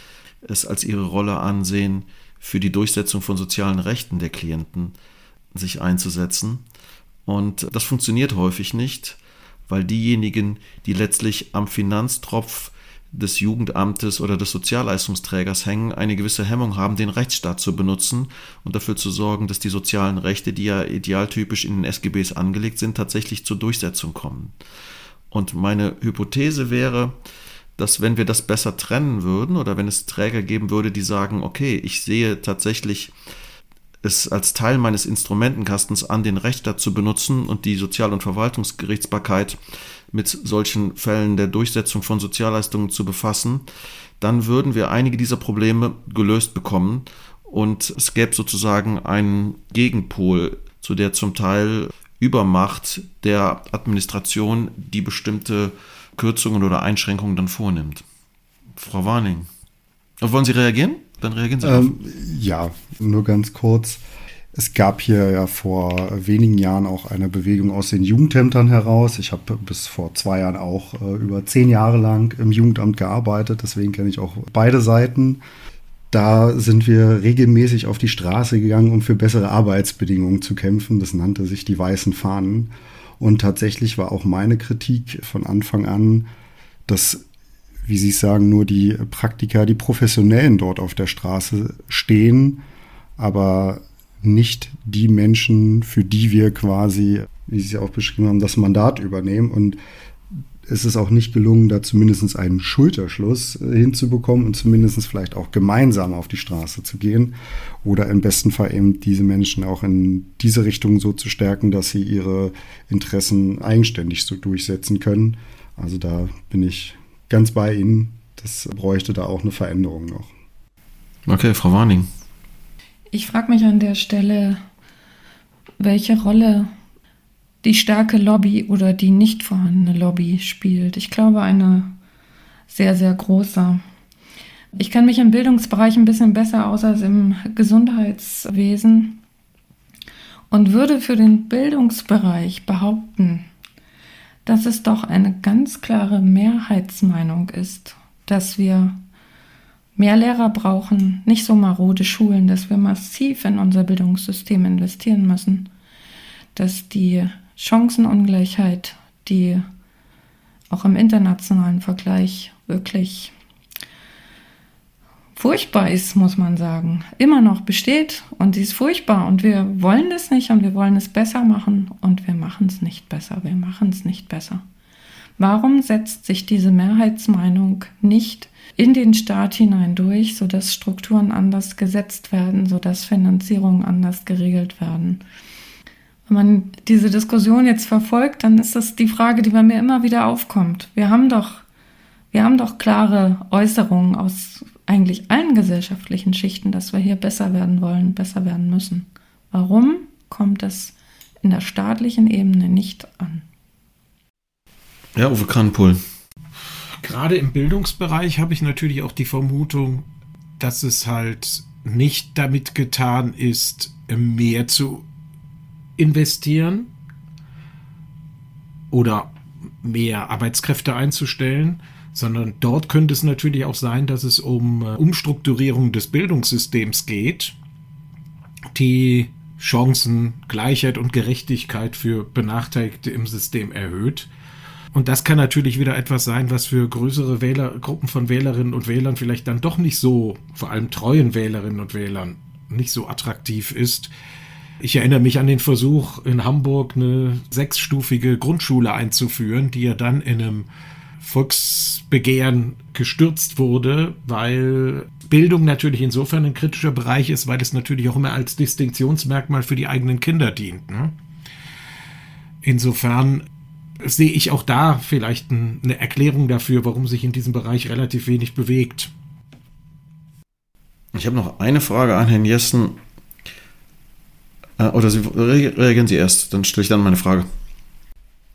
es als ihre Rolle ansehen, für die Durchsetzung von sozialen Rechten der Klienten sich einzusetzen. Und das funktioniert häufig nicht, weil diejenigen, die letztlich am Finanztropf des Jugendamtes oder des Sozialleistungsträgers hängen, eine gewisse Hemmung haben, den Rechtsstaat zu benutzen und dafür zu sorgen, dass die sozialen Rechte, die ja idealtypisch in den SGBs angelegt sind, tatsächlich zur Durchsetzung kommen. Und meine Hypothese wäre, dass wenn wir das besser trennen würden oder wenn es Träger geben würde, die sagen, okay, ich sehe tatsächlich es als Teil meines Instrumentenkastens an, den Rechtsstaat zu benutzen und die Sozial- und Verwaltungsgerichtsbarkeit mit solchen Fällen der Durchsetzung von Sozialleistungen zu befassen, dann würden wir einige dieser Probleme gelöst bekommen und es gäbe sozusagen einen Gegenpol zu der zum Teil Übermacht der Administration, die bestimmte Kürzungen oder Einschränkungen dann vornimmt. Frau Warning. Wollen Sie reagieren? Dann reagieren Sie. Ähm, ja, nur ganz kurz. Es gab hier ja vor wenigen Jahren auch eine Bewegung aus den Jugendämtern heraus. Ich habe bis vor zwei Jahren auch äh, über zehn Jahre lang im Jugendamt gearbeitet, deswegen kenne ich auch beide Seiten. Da sind wir regelmäßig auf die Straße gegangen, um für bessere Arbeitsbedingungen zu kämpfen. Das nannte sich die weißen Fahnen. Und tatsächlich war auch meine Kritik von Anfang an, dass, wie Sie sagen, nur die Praktiker, die Professionellen dort auf der Straße stehen, aber nicht die Menschen, für die wir quasi, wie Sie es auch beschrieben haben, das Mandat übernehmen. Und es ist auch nicht gelungen, da zumindest einen Schulterschluss äh, hinzubekommen und zumindest vielleicht auch gemeinsam auf die Straße zu gehen oder im besten Fall eben diese Menschen auch in diese Richtung so zu stärken, dass sie ihre Interessen eigenständig so durchsetzen können. Also da bin ich ganz bei Ihnen. Das bräuchte da auch eine Veränderung noch. Okay, Frau Warning. Ich frage mich an der Stelle, welche Rolle die starke Lobby oder die nicht vorhandene Lobby spielt. Ich glaube, eine sehr, sehr große. Ich kenne mich im Bildungsbereich ein bisschen besser aus als im Gesundheitswesen und würde für den Bildungsbereich behaupten, dass es doch eine ganz klare Mehrheitsmeinung ist, dass wir mehr Lehrer brauchen, nicht so marode Schulen, dass wir massiv in unser Bildungssystem investieren müssen, dass die Chancenungleichheit, die auch im internationalen Vergleich wirklich furchtbar ist, muss man sagen, immer noch besteht. Und sie ist furchtbar. Und wir wollen es nicht und wir wollen es besser machen. Und wir machen es nicht besser, wir machen es nicht besser. Warum setzt sich diese Mehrheitsmeinung nicht in den Staat hinein durch, sodass Strukturen anders gesetzt werden, sodass Finanzierungen anders geregelt werden? Wenn man diese Diskussion jetzt verfolgt, dann ist das die Frage, die bei mir immer wieder aufkommt. Wir haben doch, wir haben doch klare Äußerungen aus eigentlich allen gesellschaftlichen Schichten, dass wir hier besser werden wollen, besser werden müssen. Warum kommt das in der staatlichen Ebene nicht an? Ja, Uwe Kranpohl. Gerade im Bildungsbereich habe ich natürlich auch die Vermutung, dass es halt nicht damit getan ist, mehr zu investieren oder mehr Arbeitskräfte einzustellen, sondern dort könnte es natürlich auch sein, dass es um äh, Umstrukturierung des Bildungssystems geht, die Chancen, Gleichheit und Gerechtigkeit für Benachteiligte im System erhöht und das kann natürlich wieder etwas sein, was für größere Wählergruppen von Wählerinnen und Wählern vielleicht dann doch nicht so, vor allem treuen Wählerinnen und Wählern, nicht so attraktiv ist. Ich erinnere mich an den Versuch, in Hamburg eine sechsstufige Grundschule einzuführen, die ja dann in einem Volksbegehren gestürzt wurde, weil Bildung natürlich insofern ein kritischer Bereich ist, weil es natürlich auch immer als Distinktionsmerkmal für die eigenen Kinder dient. Ne? Insofern sehe ich auch da vielleicht ein, eine Erklärung dafür, warum sich in diesem Bereich relativ wenig bewegt. Ich habe noch eine Frage an Herrn Jessen. Äh, oder Sie, reagieren Sie erst, dann stelle ich dann meine Frage.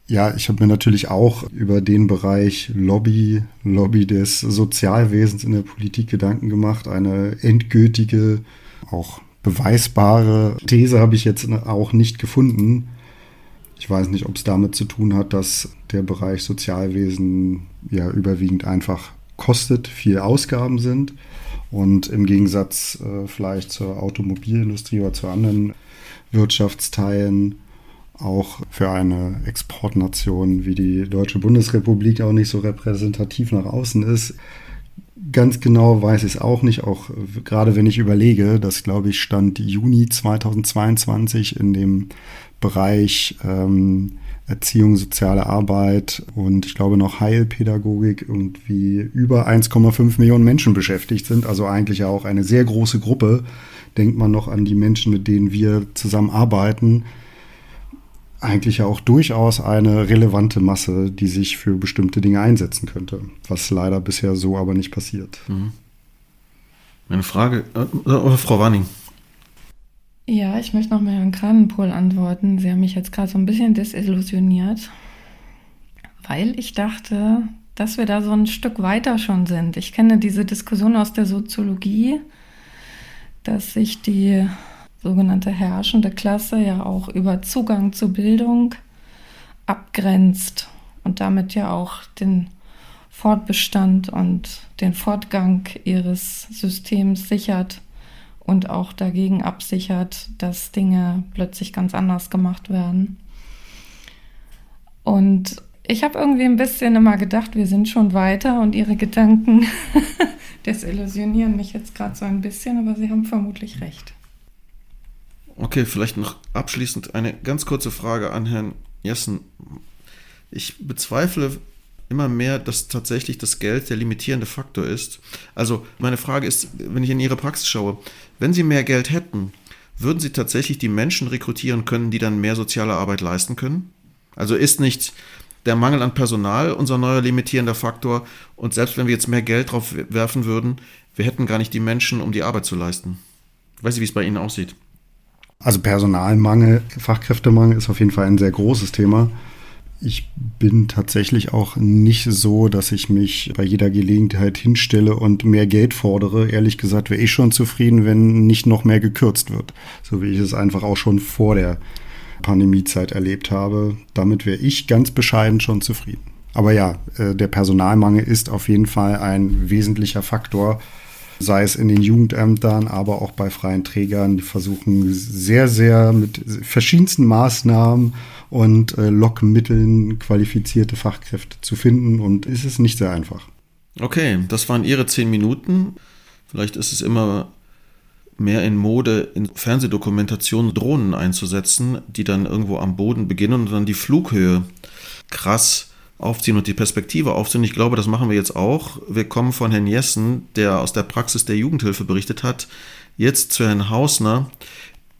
Ja, ich habe mir natürlich auch über den Bereich Lobby, Lobby des Sozialwesens in der Politik Gedanken gemacht. Eine endgültige, auch beweisbare These habe ich jetzt auch nicht gefunden. Ich weiß nicht, ob es damit zu tun hat, dass der Bereich Sozialwesen ja überwiegend einfach kostet, viel Ausgaben sind und im Gegensatz äh, vielleicht zur Automobilindustrie oder zu anderen Wirtschaftsteilen auch für eine Exportnation wie die Deutsche Bundesrepublik auch nicht so repräsentativ nach außen ist. Ganz genau weiß ich es auch nicht, auch gerade wenn ich überlege, dass, glaube ich, Stand Juni 2022 in dem Bereich ähm, Erziehung, soziale Arbeit und ich glaube noch Heilpädagogik irgendwie über 1,5 Millionen Menschen beschäftigt sind. Also eigentlich auch eine sehr große Gruppe. Denkt man noch an die Menschen, mit denen wir zusammenarbeiten eigentlich ja auch durchaus eine relevante Masse, die sich für bestimmte Dinge einsetzen könnte, was leider bisher so aber nicht passiert. Mhm. Eine Frage, äh, äh, Frau Warning. Ja, ich möchte noch mal Herrn Kranenpol antworten. Sie haben mich jetzt gerade so ein bisschen desillusioniert, weil ich dachte, dass wir da so ein Stück weiter schon sind. Ich kenne diese Diskussion aus der Soziologie, dass sich die sogenannte herrschende Klasse ja auch über Zugang zur Bildung abgrenzt und damit ja auch den Fortbestand und den Fortgang ihres Systems sichert und auch dagegen absichert, dass Dinge plötzlich ganz anders gemacht werden. Und ich habe irgendwie ein bisschen immer gedacht, wir sind schon weiter und ihre Gedanken desillusionieren mich jetzt gerade so ein bisschen, aber sie haben vermutlich recht. Okay, vielleicht noch abschließend eine ganz kurze Frage an Herrn Jessen. Ich bezweifle immer mehr, dass tatsächlich das Geld der limitierende Faktor ist. Also meine Frage ist, wenn ich in Ihre Praxis schaue, wenn Sie mehr Geld hätten, würden Sie tatsächlich die Menschen rekrutieren können, die dann mehr soziale Arbeit leisten können? Also ist nicht der Mangel an Personal unser neuer limitierender Faktor und selbst wenn wir jetzt mehr Geld drauf werfen würden, wir hätten gar nicht die Menschen, um die Arbeit zu leisten. Ich weiß nicht, wie es bei Ihnen aussieht. Also Personalmangel, Fachkräftemangel ist auf jeden Fall ein sehr großes Thema. Ich bin tatsächlich auch nicht so, dass ich mich bei jeder Gelegenheit hinstelle und mehr Geld fordere. Ehrlich gesagt wäre ich schon zufrieden, wenn nicht noch mehr gekürzt wird. So wie ich es einfach auch schon vor der Pandemiezeit erlebt habe. Damit wäre ich ganz bescheiden schon zufrieden. Aber ja, äh, der Personalmangel ist auf jeden Fall ein wesentlicher Faktor sei es in den Jugendämtern, aber auch bei freien Trägern. Die versuchen sehr, sehr mit verschiedensten Maßnahmen und äh, Lockmitteln qualifizierte Fachkräfte zu finden und ist es nicht sehr einfach. Okay, das waren Ihre zehn Minuten. Vielleicht ist es immer mehr in Mode, in Fernsehdokumentationen Drohnen einzusetzen, die dann irgendwo am Boden beginnen und dann die Flughöhe krass aufziehen und die Perspektive aufziehen. Ich glaube, das machen wir jetzt auch. Wir kommen von Herrn Jessen, der aus der Praxis der Jugendhilfe berichtet hat, jetzt zu Herrn Hausner,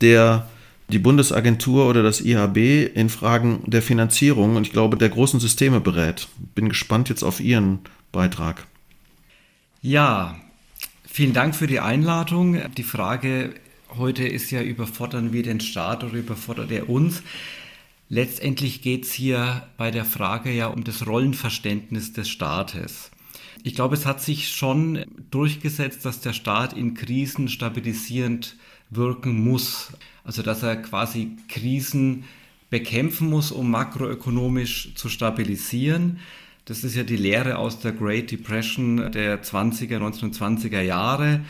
der die Bundesagentur oder das IHB in Fragen der Finanzierung und ich glaube der großen Systeme berät. Bin gespannt jetzt auf Ihren Beitrag. Ja, vielen Dank für die Einladung. Die Frage heute ist ja, überfordern wir den Staat oder überfordert er uns? Letztendlich geht es hier bei der Frage ja um das Rollenverständnis des Staates. Ich glaube, es hat sich schon durchgesetzt, dass der Staat in Krisen stabilisierend wirken muss. Also dass er quasi Krisen bekämpfen muss, um makroökonomisch zu stabilisieren. Das ist ja die Lehre aus der Great Depression der 20er, 1920er Jahre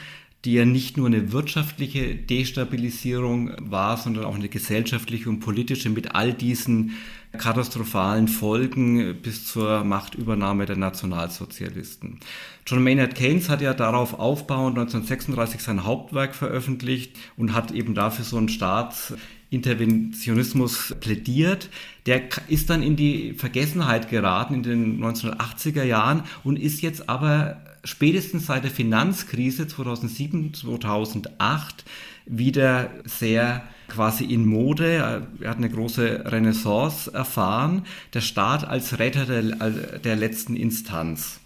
die ja nicht nur eine wirtschaftliche Destabilisierung war, sondern auch eine gesellschaftliche und politische mit all diesen katastrophalen Folgen bis zur Machtübernahme der Nationalsozialisten. John Maynard Keynes hat ja darauf aufbauend 1936 sein Hauptwerk veröffentlicht und hat eben dafür so einen Staatsinterventionismus plädiert. Der ist dann in die Vergessenheit geraten in den 1980er Jahren und ist jetzt aber spätestens seit der Finanzkrise 2007, 2008 wieder sehr quasi in Mode. Er hat eine große Renaissance erfahren. Der Staat als Retter der, der letzten Instanz.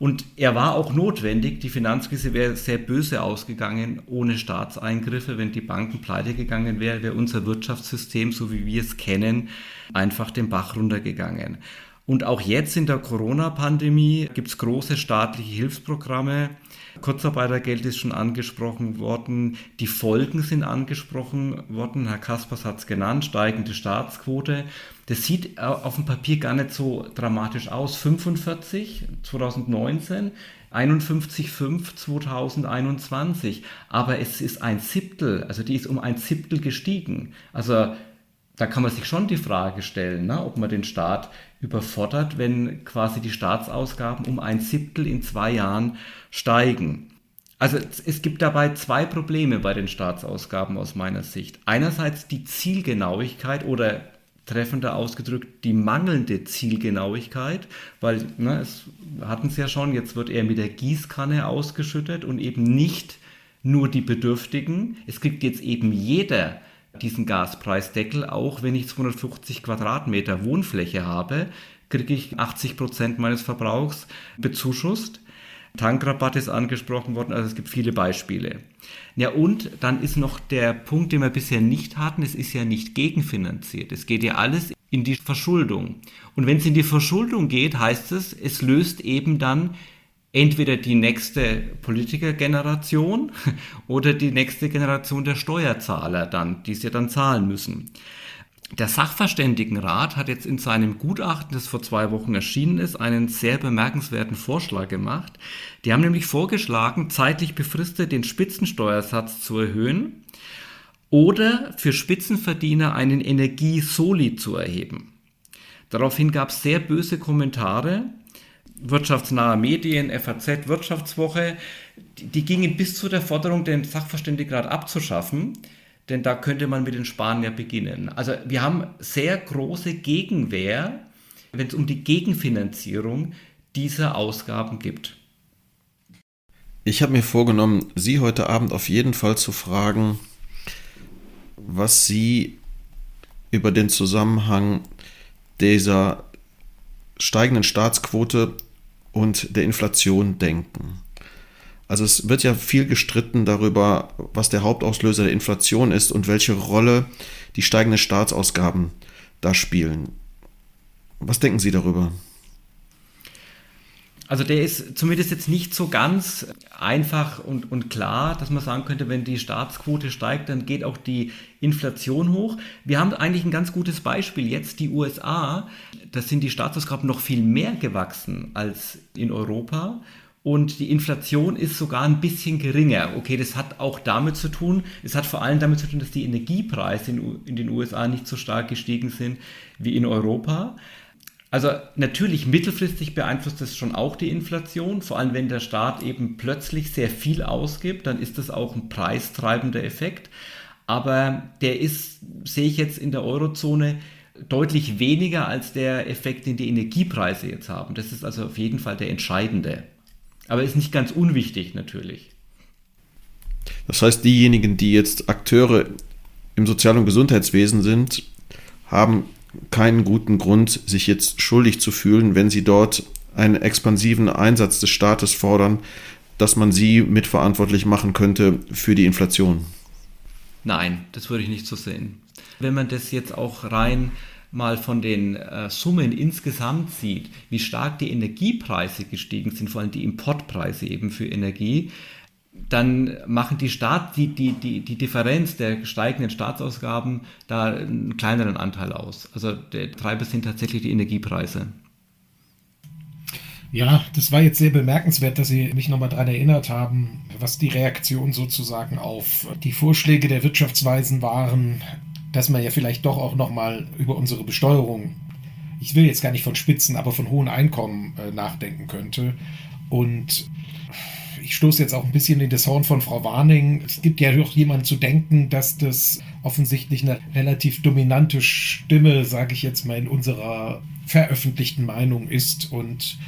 Und er war auch notwendig. Die Finanzkrise wäre sehr böse ausgegangen ohne Staatseingriffe. Wenn die Banken pleite gegangen wären, wäre unser Wirtschaftssystem, so wie wir es kennen, einfach den Bach runtergegangen. Und auch jetzt in der Corona-Pandemie gibt es große staatliche Hilfsprogramme. Kurzarbeitergeld ist schon angesprochen worden. Die Folgen sind angesprochen worden. Herr Kaspers hat es genannt, steigende Staatsquote. Das sieht auf dem Papier gar nicht so dramatisch aus. 45 2019, 51,5 2021. Aber es ist ein Siebtel, also die ist um ein Siebtel gestiegen. Also da kann man sich schon die Frage stellen, ne, ob man den Staat überfordert, wenn quasi die Staatsausgaben um ein Siebtel in zwei Jahren steigen. Also es gibt dabei zwei Probleme bei den Staatsausgaben aus meiner Sicht. Einerseits die Zielgenauigkeit oder treffender ausgedrückt die mangelnde Zielgenauigkeit, weil ne, es hatten es ja schon, jetzt wird er mit der Gießkanne ausgeschüttet und eben nicht nur die Bedürftigen. Es kriegt jetzt eben jeder diesen Gaspreisdeckel, auch wenn ich 250 Quadratmeter Wohnfläche habe, kriege ich 80 Prozent meines Verbrauchs bezuschusst. Tankrabatt ist angesprochen worden, also es gibt viele Beispiele. Ja, und dann ist noch der Punkt, den wir bisher nicht hatten, es ist ja nicht gegenfinanziert. Es geht ja alles in die Verschuldung. Und wenn es in die Verschuldung geht, heißt es, es löst eben dann entweder die nächste Politikergeneration oder die nächste Generation der Steuerzahler dann, die sie dann zahlen müssen. Der Sachverständigenrat hat jetzt in seinem Gutachten, das vor zwei Wochen erschienen ist, einen sehr bemerkenswerten Vorschlag gemacht. Die haben nämlich vorgeschlagen, zeitlich befristet den Spitzensteuersatz zu erhöhen oder für Spitzenverdiener einen Energiesoli zu erheben. Daraufhin gab es sehr böse Kommentare wirtschaftsnahe Medien, FAZ, Wirtschaftswoche, die, die gingen bis zu der Forderung, den Sachverständigenrat abzuschaffen, denn da könnte man mit den Sparen ja beginnen. Also wir haben sehr große Gegenwehr, wenn es um die Gegenfinanzierung dieser Ausgaben gibt. Ich habe mir vorgenommen, Sie heute Abend auf jeden Fall zu fragen, was Sie über den Zusammenhang dieser steigenden Staatsquote und der Inflation denken. Also es wird ja viel gestritten darüber, was der Hauptauslöser der Inflation ist und welche Rolle die steigenden Staatsausgaben da spielen. Was denken Sie darüber? Also der ist zumindest jetzt nicht so ganz einfach und, und klar, dass man sagen könnte, wenn die Staatsquote steigt, dann geht auch die Inflation hoch. Wir haben eigentlich ein ganz gutes Beispiel jetzt, die USA. Da sind die Staatsausgaben noch viel mehr gewachsen als in Europa. Und die Inflation ist sogar ein bisschen geringer. Okay, das hat auch damit zu tun, es hat vor allem damit zu tun, dass die Energiepreise in, in den USA nicht so stark gestiegen sind wie in Europa. Also natürlich mittelfristig beeinflusst das schon auch die Inflation, vor allem wenn der Staat eben plötzlich sehr viel ausgibt, dann ist das auch ein preistreibender Effekt. Aber der ist, sehe ich jetzt in der Eurozone, deutlich weniger als der Effekt, den die Energiepreise jetzt haben. Das ist also auf jeden Fall der entscheidende. Aber ist nicht ganz unwichtig natürlich. Das heißt, diejenigen, die jetzt Akteure im Sozial- und Gesundheitswesen sind, haben keinen guten Grund, sich jetzt schuldig zu fühlen, wenn sie dort einen expansiven Einsatz des Staates fordern, dass man sie mitverantwortlich machen könnte für die Inflation. Nein, das würde ich nicht so sehen. Wenn man das jetzt auch rein mal von den äh, Summen insgesamt sieht, wie stark die Energiepreise gestiegen sind, vor allem die Importpreise eben für Energie, dann machen die Staat, die, die, die, die Differenz der steigenden Staatsausgaben da einen kleineren Anteil aus. Also der Treiber sind tatsächlich die Energiepreise. Ja, das war jetzt sehr bemerkenswert, dass Sie mich nochmal daran erinnert haben, was die Reaktion sozusagen auf die Vorschläge der Wirtschaftsweisen waren, dass man ja vielleicht doch auch nochmal über unsere Besteuerung, ich will jetzt gar nicht von Spitzen, aber von hohen Einkommen äh, nachdenken könnte. Und ich stoße jetzt auch ein bisschen in das Horn von Frau Warning. Es gibt ja doch jemanden zu denken, dass das offensichtlich eine relativ dominante Stimme, sage ich jetzt mal, in unserer veröffentlichten Meinung ist und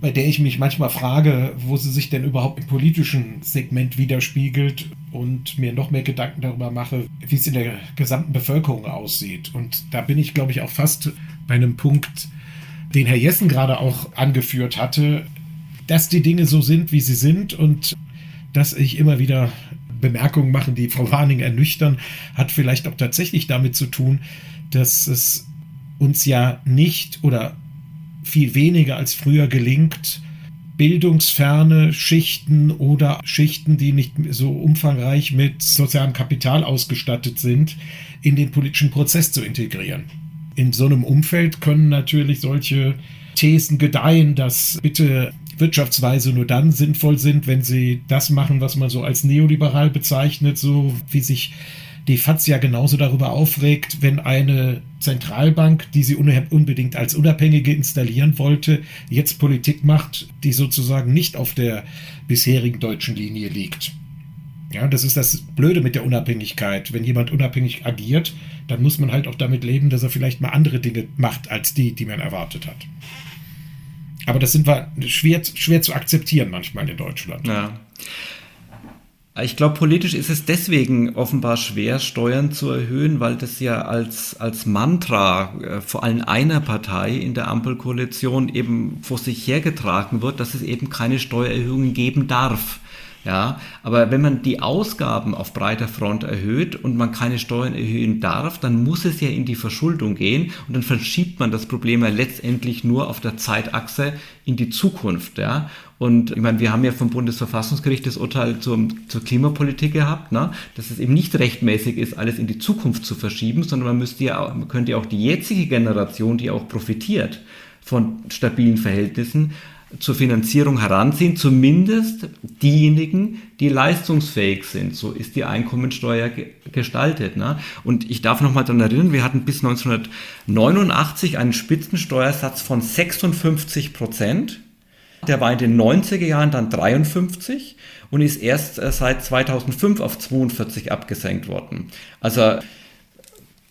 bei der ich mich manchmal frage, wo sie sich denn überhaupt im politischen Segment widerspiegelt und mir noch mehr Gedanken darüber mache, wie es in der gesamten Bevölkerung aussieht. Und da bin ich, glaube ich, auch fast bei einem Punkt, den Herr Jessen gerade auch angeführt hatte, dass die Dinge so sind, wie sie sind und dass ich immer wieder Bemerkungen mache, die Frau Warning ernüchtern, hat vielleicht auch tatsächlich damit zu tun, dass es uns ja nicht oder viel weniger als früher gelingt, bildungsferne Schichten oder Schichten, die nicht so umfangreich mit sozialem Kapital ausgestattet sind, in den politischen Prozess zu integrieren. In so einem Umfeld können natürlich solche Thesen gedeihen, dass bitte Wirtschaftsweise nur dann sinnvoll sind, wenn sie das machen, was man so als neoliberal bezeichnet, so wie sich die FAZ ja genauso darüber aufregt, wenn eine Zentralbank, die sie unbedingt als unabhängige installieren wollte, jetzt Politik macht, die sozusagen nicht auf der bisherigen deutschen Linie liegt. Ja, das ist das Blöde mit der Unabhängigkeit. Wenn jemand unabhängig agiert, dann muss man halt auch damit leben, dass er vielleicht mal andere Dinge macht als die, die man erwartet hat. Aber das sind wir schwer, schwer zu akzeptieren manchmal in Deutschland. Ja. Ich glaube, politisch ist es deswegen offenbar schwer, Steuern zu erhöhen, weil das ja als, als Mantra äh, vor allem einer Partei in der Ampelkoalition eben vor sich hergetragen wird, dass es eben keine Steuererhöhungen geben darf. Ja, aber wenn man die Ausgaben auf breiter Front erhöht und man keine Steuern erhöhen darf, dann muss es ja in die Verschuldung gehen und dann verschiebt man das Problem ja letztendlich nur auf der Zeitachse in die Zukunft. Ja. Und ich meine, wir haben ja vom Bundesverfassungsgericht das Urteil zur, zur Klimapolitik gehabt, ne? dass es eben nicht rechtmäßig ist, alles in die Zukunft zu verschieben, sondern man müsste ja, man könnte ja auch die jetzige Generation, die auch profitiert von stabilen Verhältnissen, zur Finanzierung heranziehen, zumindest diejenigen, die leistungsfähig sind. So ist die Einkommensteuer ge gestaltet. Ne? Und ich darf noch mal daran erinnern, wir hatten bis 1989 einen Spitzensteuersatz von 56 Prozent. Der war in den 90er Jahren dann 53 und ist erst äh, seit 2005 auf 42 abgesenkt worden. Also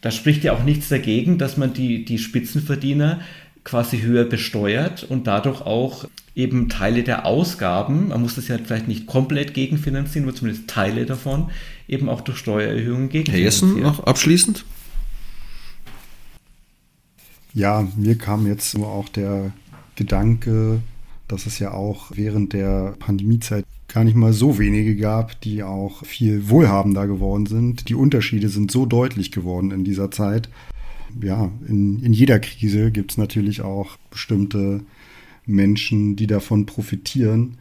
da spricht ja auch nichts dagegen, dass man die, die Spitzenverdiener quasi höher besteuert und dadurch auch eben Teile der Ausgaben, man muss das ja vielleicht nicht komplett gegenfinanzieren, aber zumindest Teile davon, eben auch durch Steuererhöhungen gegenfinanzieren. Herr Jessen, noch abschließend? Ja, mir kam jetzt nur auch der Gedanke, dass es ja auch während der Pandemiezeit gar nicht mal so wenige gab, die auch viel wohlhabender geworden sind. Die Unterschiede sind so deutlich geworden in dieser Zeit, ja, in, in jeder Krise gibt es natürlich auch bestimmte Menschen, die davon profitieren.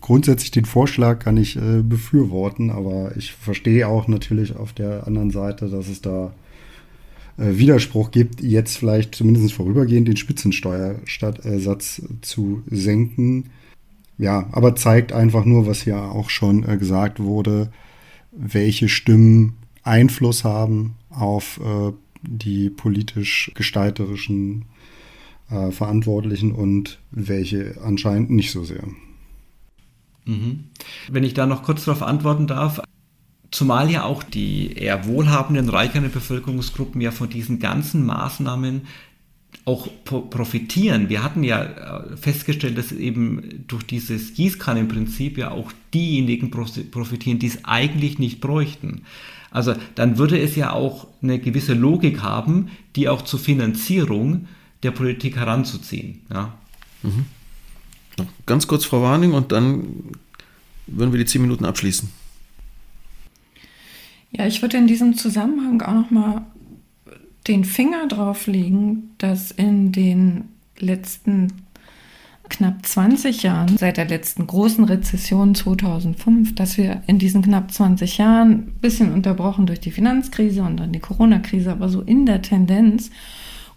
Grundsätzlich den Vorschlag kann ich äh, befürworten, aber ich verstehe auch natürlich auf der anderen Seite, dass es da äh, Widerspruch gibt, jetzt vielleicht zumindest vorübergehend den Spitzensteuersatz zu senken. Ja, aber zeigt einfach nur, was ja auch schon äh, gesagt wurde, welche Stimmen Einfluss haben auf äh, die politisch gestalterischen äh, Verantwortlichen und welche anscheinend nicht so sehr. Mhm. Wenn ich da noch kurz darauf antworten darf, zumal ja auch die eher wohlhabenden, reicheren Bevölkerungsgruppen ja von diesen ganzen Maßnahmen auch profitieren. Wir hatten ja äh, festgestellt, dass eben durch dieses Gießkannenprinzip ja auch diejenigen profitieren, die es eigentlich nicht bräuchten. Also dann würde es ja auch eine gewisse Logik haben, die auch zur Finanzierung der Politik heranzuziehen. Ja. Mhm. Ganz kurz Frau Warning und dann würden wir die zehn Minuten abschließen. Ja, ich würde in diesem Zusammenhang auch noch mal den Finger drauf legen, dass in den letzten knapp 20 Jahren, seit der letzten großen Rezession 2005, dass wir in diesen knapp 20 Jahren, ein bisschen unterbrochen durch die Finanzkrise und dann die Corona-Krise, aber so in der Tendenz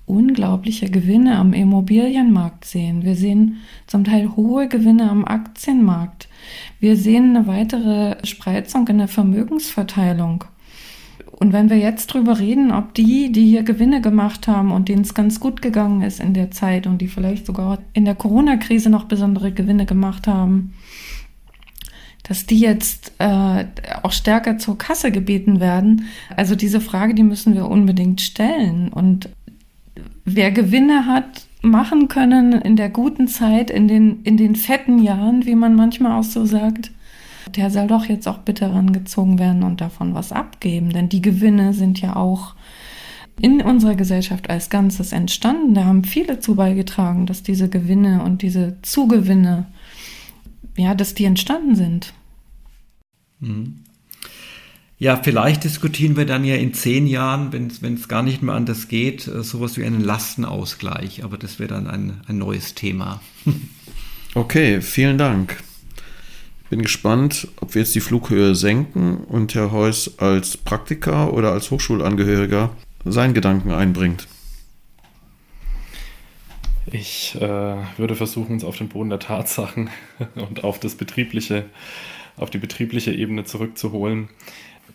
unglaubliche Gewinne am Immobilienmarkt sehen. Wir sehen zum Teil hohe Gewinne am Aktienmarkt. Wir sehen eine weitere Spreizung in der Vermögensverteilung. Und wenn wir jetzt drüber reden, ob die, die hier Gewinne gemacht haben und denen es ganz gut gegangen ist in der Zeit und die vielleicht sogar in der Corona-Krise noch besondere Gewinne gemacht haben, dass die jetzt äh, auch stärker zur Kasse gebeten werden. Also diese Frage, die müssen wir unbedingt stellen. Und wer Gewinne hat machen können in der guten Zeit, in den, in den fetten Jahren, wie man manchmal auch so sagt, der soll doch jetzt auch bitte rangezogen werden und davon was abgeben. Denn die Gewinne sind ja auch in unserer Gesellschaft als Ganzes entstanden. Da haben viele zu beigetragen, dass diese Gewinne und diese Zugewinne ja, dass die entstanden sind. Mhm. Ja, vielleicht diskutieren wir dann ja in zehn Jahren, wenn es gar nicht mehr anders geht, äh, sowas wie einen Lastenausgleich. Aber das wäre dann ein, ein neues Thema. okay, vielen Dank. Bin gespannt, ob wir jetzt die Flughöhe senken und Herr Heuss als Praktiker oder als Hochschulangehöriger seinen Gedanken einbringt. Ich äh, würde versuchen, uns auf den Boden der Tatsachen und auf das betriebliche, auf die betriebliche Ebene zurückzuholen.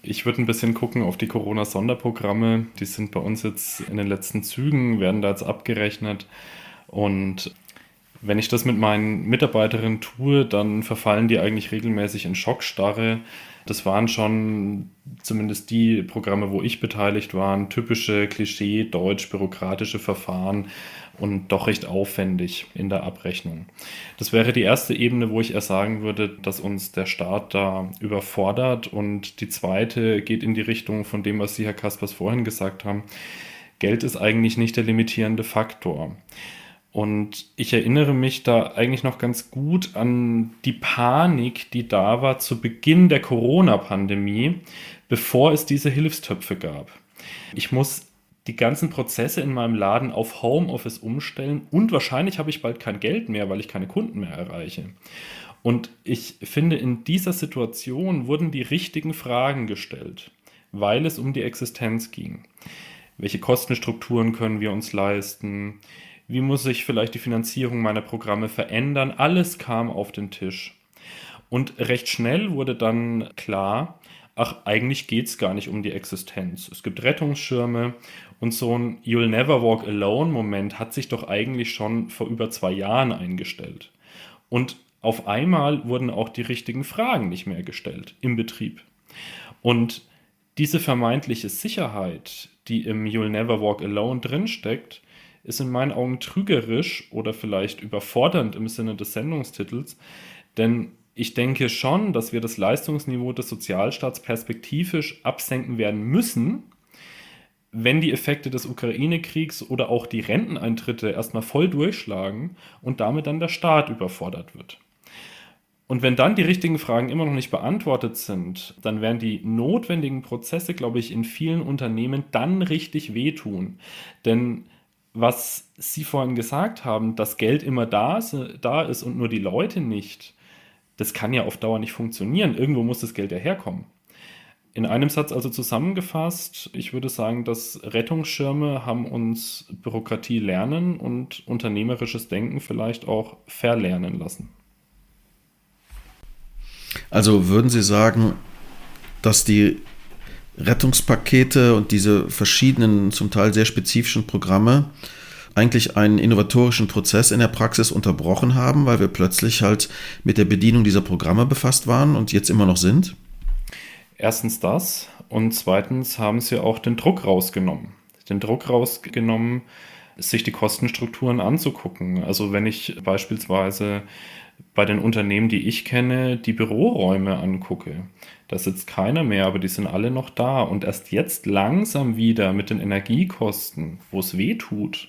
Ich würde ein bisschen gucken auf die Corona-Sonderprogramme. Die sind bei uns jetzt in den letzten Zügen, werden da jetzt abgerechnet. Und wenn ich das mit meinen Mitarbeiterinnen tue, dann verfallen die eigentlich regelmäßig in Schockstarre. Das waren schon zumindest die Programme, wo ich beteiligt war, typische Klischee deutsch bürokratische Verfahren und doch recht aufwendig in der Abrechnung. Das wäre die erste Ebene, wo ich eher sagen würde, dass uns der Staat da überfordert. Und die zweite geht in die Richtung von dem, was Sie, Herr Kaspers, vorhin gesagt haben. Geld ist eigentlich nicht der limitierende Faktor. Und ich erinnere mich da eigentlich noch ganz gut an die Panik, die da war zu Beginn der Corona-Pandemie, bevor es diese Hilfstöpfe gab. Ich muss die ganzen Prozesse in meinem Laden auf Homeoffice umstellen und wahrscheinlich habe ich bald kein Geld mehr, weil ich keine Kunden mehr erreiche. Und ich finde, in dieser Situation wurden die richtigen Fragen gestellt, weil es um die Existenz ging. Welche Kostenstrukturen können wir uns leisten? Wie muss sich vielleicht die Finanzierung meiner Programme verändern? Alles kam auf den Tisch. Und recht schnell wurde dann klar, ach, eigentlich geht es gar nicht um die Existenz. Es gibt Rettungsschirme und so ein You'll Never Walk Alone Moment hat sich doch eigentlich schon vor über zwei Jahren eingestellt. Und auf einmal wurden auch die richtigen Fragen nicht mehr gestellt im Betrieb. Und diese vermeintliche Sicherheit, die im You'll Never Walk Alone drinsteckt, ist in meinen Augen trügerisch oder vielleicht überfordernd im Sinne des Sendungstitels, denn ich denke schon, dass wir das Leistungsniveau des Sozialstaats perspektivisch absenken werden müssen, wenn die Effekte des Ukraine-Kriegs oder auch die Renteneintritte erstmal voll durchschlagen und damit dann der Staat überfordert wird. Und wenn dann die richtigen Fragen immer noch nicht beantwortet sind, dann werden die notwendigen Prozesse, glaube ich, in vielen Unternehmen dann richtig wehtun. Denn was Sie vorhin gesagt haben, dass Geld immer da ist, da ist und nur die Leute nicht, das kann ja auf Dauer nicht funktionieren. Irgendwo muss das Geld ja herkommen. In einem Satz also zusammengefasst, ich würde sagen, dass Rettungsschirme haben uns Bürokratie lernen und unternehmerisches Denken vielleicht auch verlernen lassen. Also würden Sie sagen, dass die Rettungspakete und diese verschiedenen, zum Teil sehr spezifischen Programme eigentlich einen innovatorischen Prozess in der Praxis unterbrochen haben, weil wir plötzlich halt mit der Bedienung dieser Programme befasst waren und jetzt immer noch sind? Erstens das und zweitens haben sie auch den Druck rausgenommen. Den Druck rausgenommen, sich die Kostenstrukturen anzugucken. Also wenn ich beispielsweise bei den Unternehmen, die ich kenne, die Büroräume angucke, da sitzt keiner mehr, aber die sind alle noch da. Und erst jetzt langsam wieder mit den Energiekosten, wo es weh tut,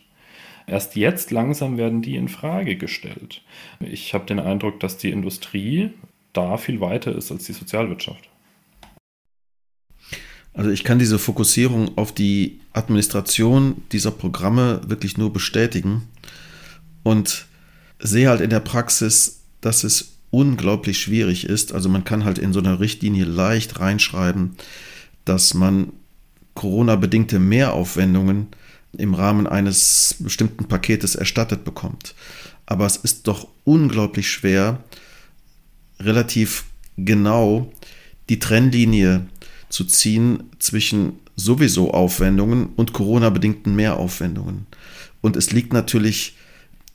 erst jetzt langsam werden die in Frage gestellt. Ich habe den Eindruck, dass die Industrie da viel weiter ist als die Sozialwirtschaft. Also ich kann diese Fokussierung auf die Administration dieser Programme wirklich nur bestätigen und sehe halt in der Praxis, dass es unglaublich schwierig ist. Also man kann halt in so einer Richtlinie leicht reinschreiben, dass man Corona-bedingte Mehraufwendungen im Rahmen eines bestimmten Paketes erstattet bekommt. Aber es ist doch unglaublich schwer, relativ genau die Trennlinie zu ziehen zwischen sowieso Aufwendungen und Corona-bedingten Mehraufwendungen. Und es liegt natürlich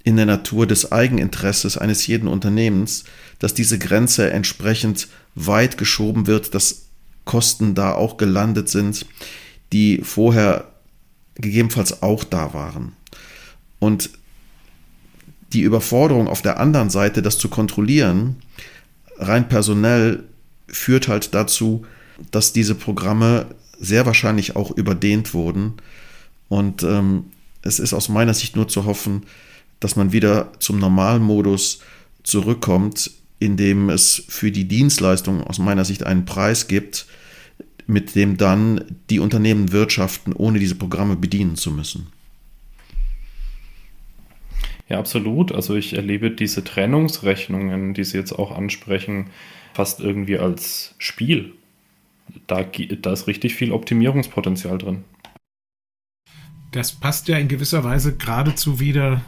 in der Natur des Eigeninteresses eines jeden Unternehmens, dass diese Grenze entsprechend weit geschoben wird, dass Kosten da auch gelandet sind, die vorher gegebenenfalls auch da waren. Und die Überforderung auf der anderen Seite, das zu kontrollieren, rein personell, führt halt dazu, dass diese Programme sehr wahrscheinlich auch überdehnt wurden. Und ähm, es ist aus meiner Sicht nur zu hoffen, dass man wieder zum Normalmodus zurückkommt, indem es für die Dienstleistung aus meiner Sicht einen Preis gibt, mit dem dann die Unternehmen wirtschaften, ohne diese Programme bedienen zu müssen. Ja, absolut. Also ich erlebe diese Trennungsrechnungen, die Sie jetzt auch ansprechen, fast irgendwie als Spiel. Da, da ist richtig viel Optimierungspotenzial drin. Das passt ja in gewisser Weise geradezu wieder.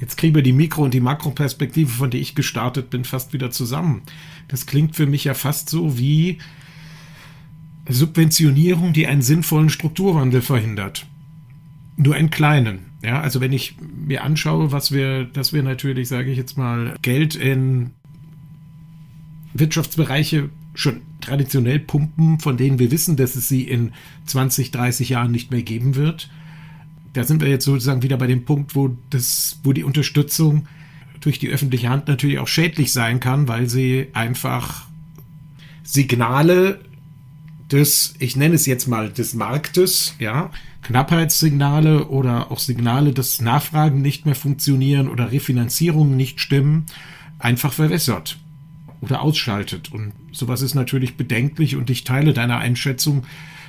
Jetzt kriegen wir die Mikro- und die Makroperspektive, von der ich gestartet bin, fast wieder zusammen. Das klingt für mich ja fast so wie Subventionierung, die einen sinnvollen Strukturwandel verhindert. Nur einen kleinen. Ja, also wenn ich mir anschaue, was wir, dass wir natürlich, sage ich jetzt mal, Geld in Wirtschaftsbereiche schon traditionell pumpen, von denen wir wissen, dass es sie in 20, 30 Jahren nicht mehr geben wird. Da sind wir jetzt sozusagen wieder bei dem Punkt, wo das, wo die Unterstützung durch die öffentliche Hand natürlich auch schädlich sein kann, weil sie einfach Signale des, ich nenne es jetzt mal des Marktes, ja, Knappheitssignale oder auch Signale, dass Nachfragen nicht mehr funktionieren oder Refinanzierungen nicht stimmen, einfach verwässert oder ausschaltet. Und sowas ist natürlich bedenklich und ich teile deine Einschätzung,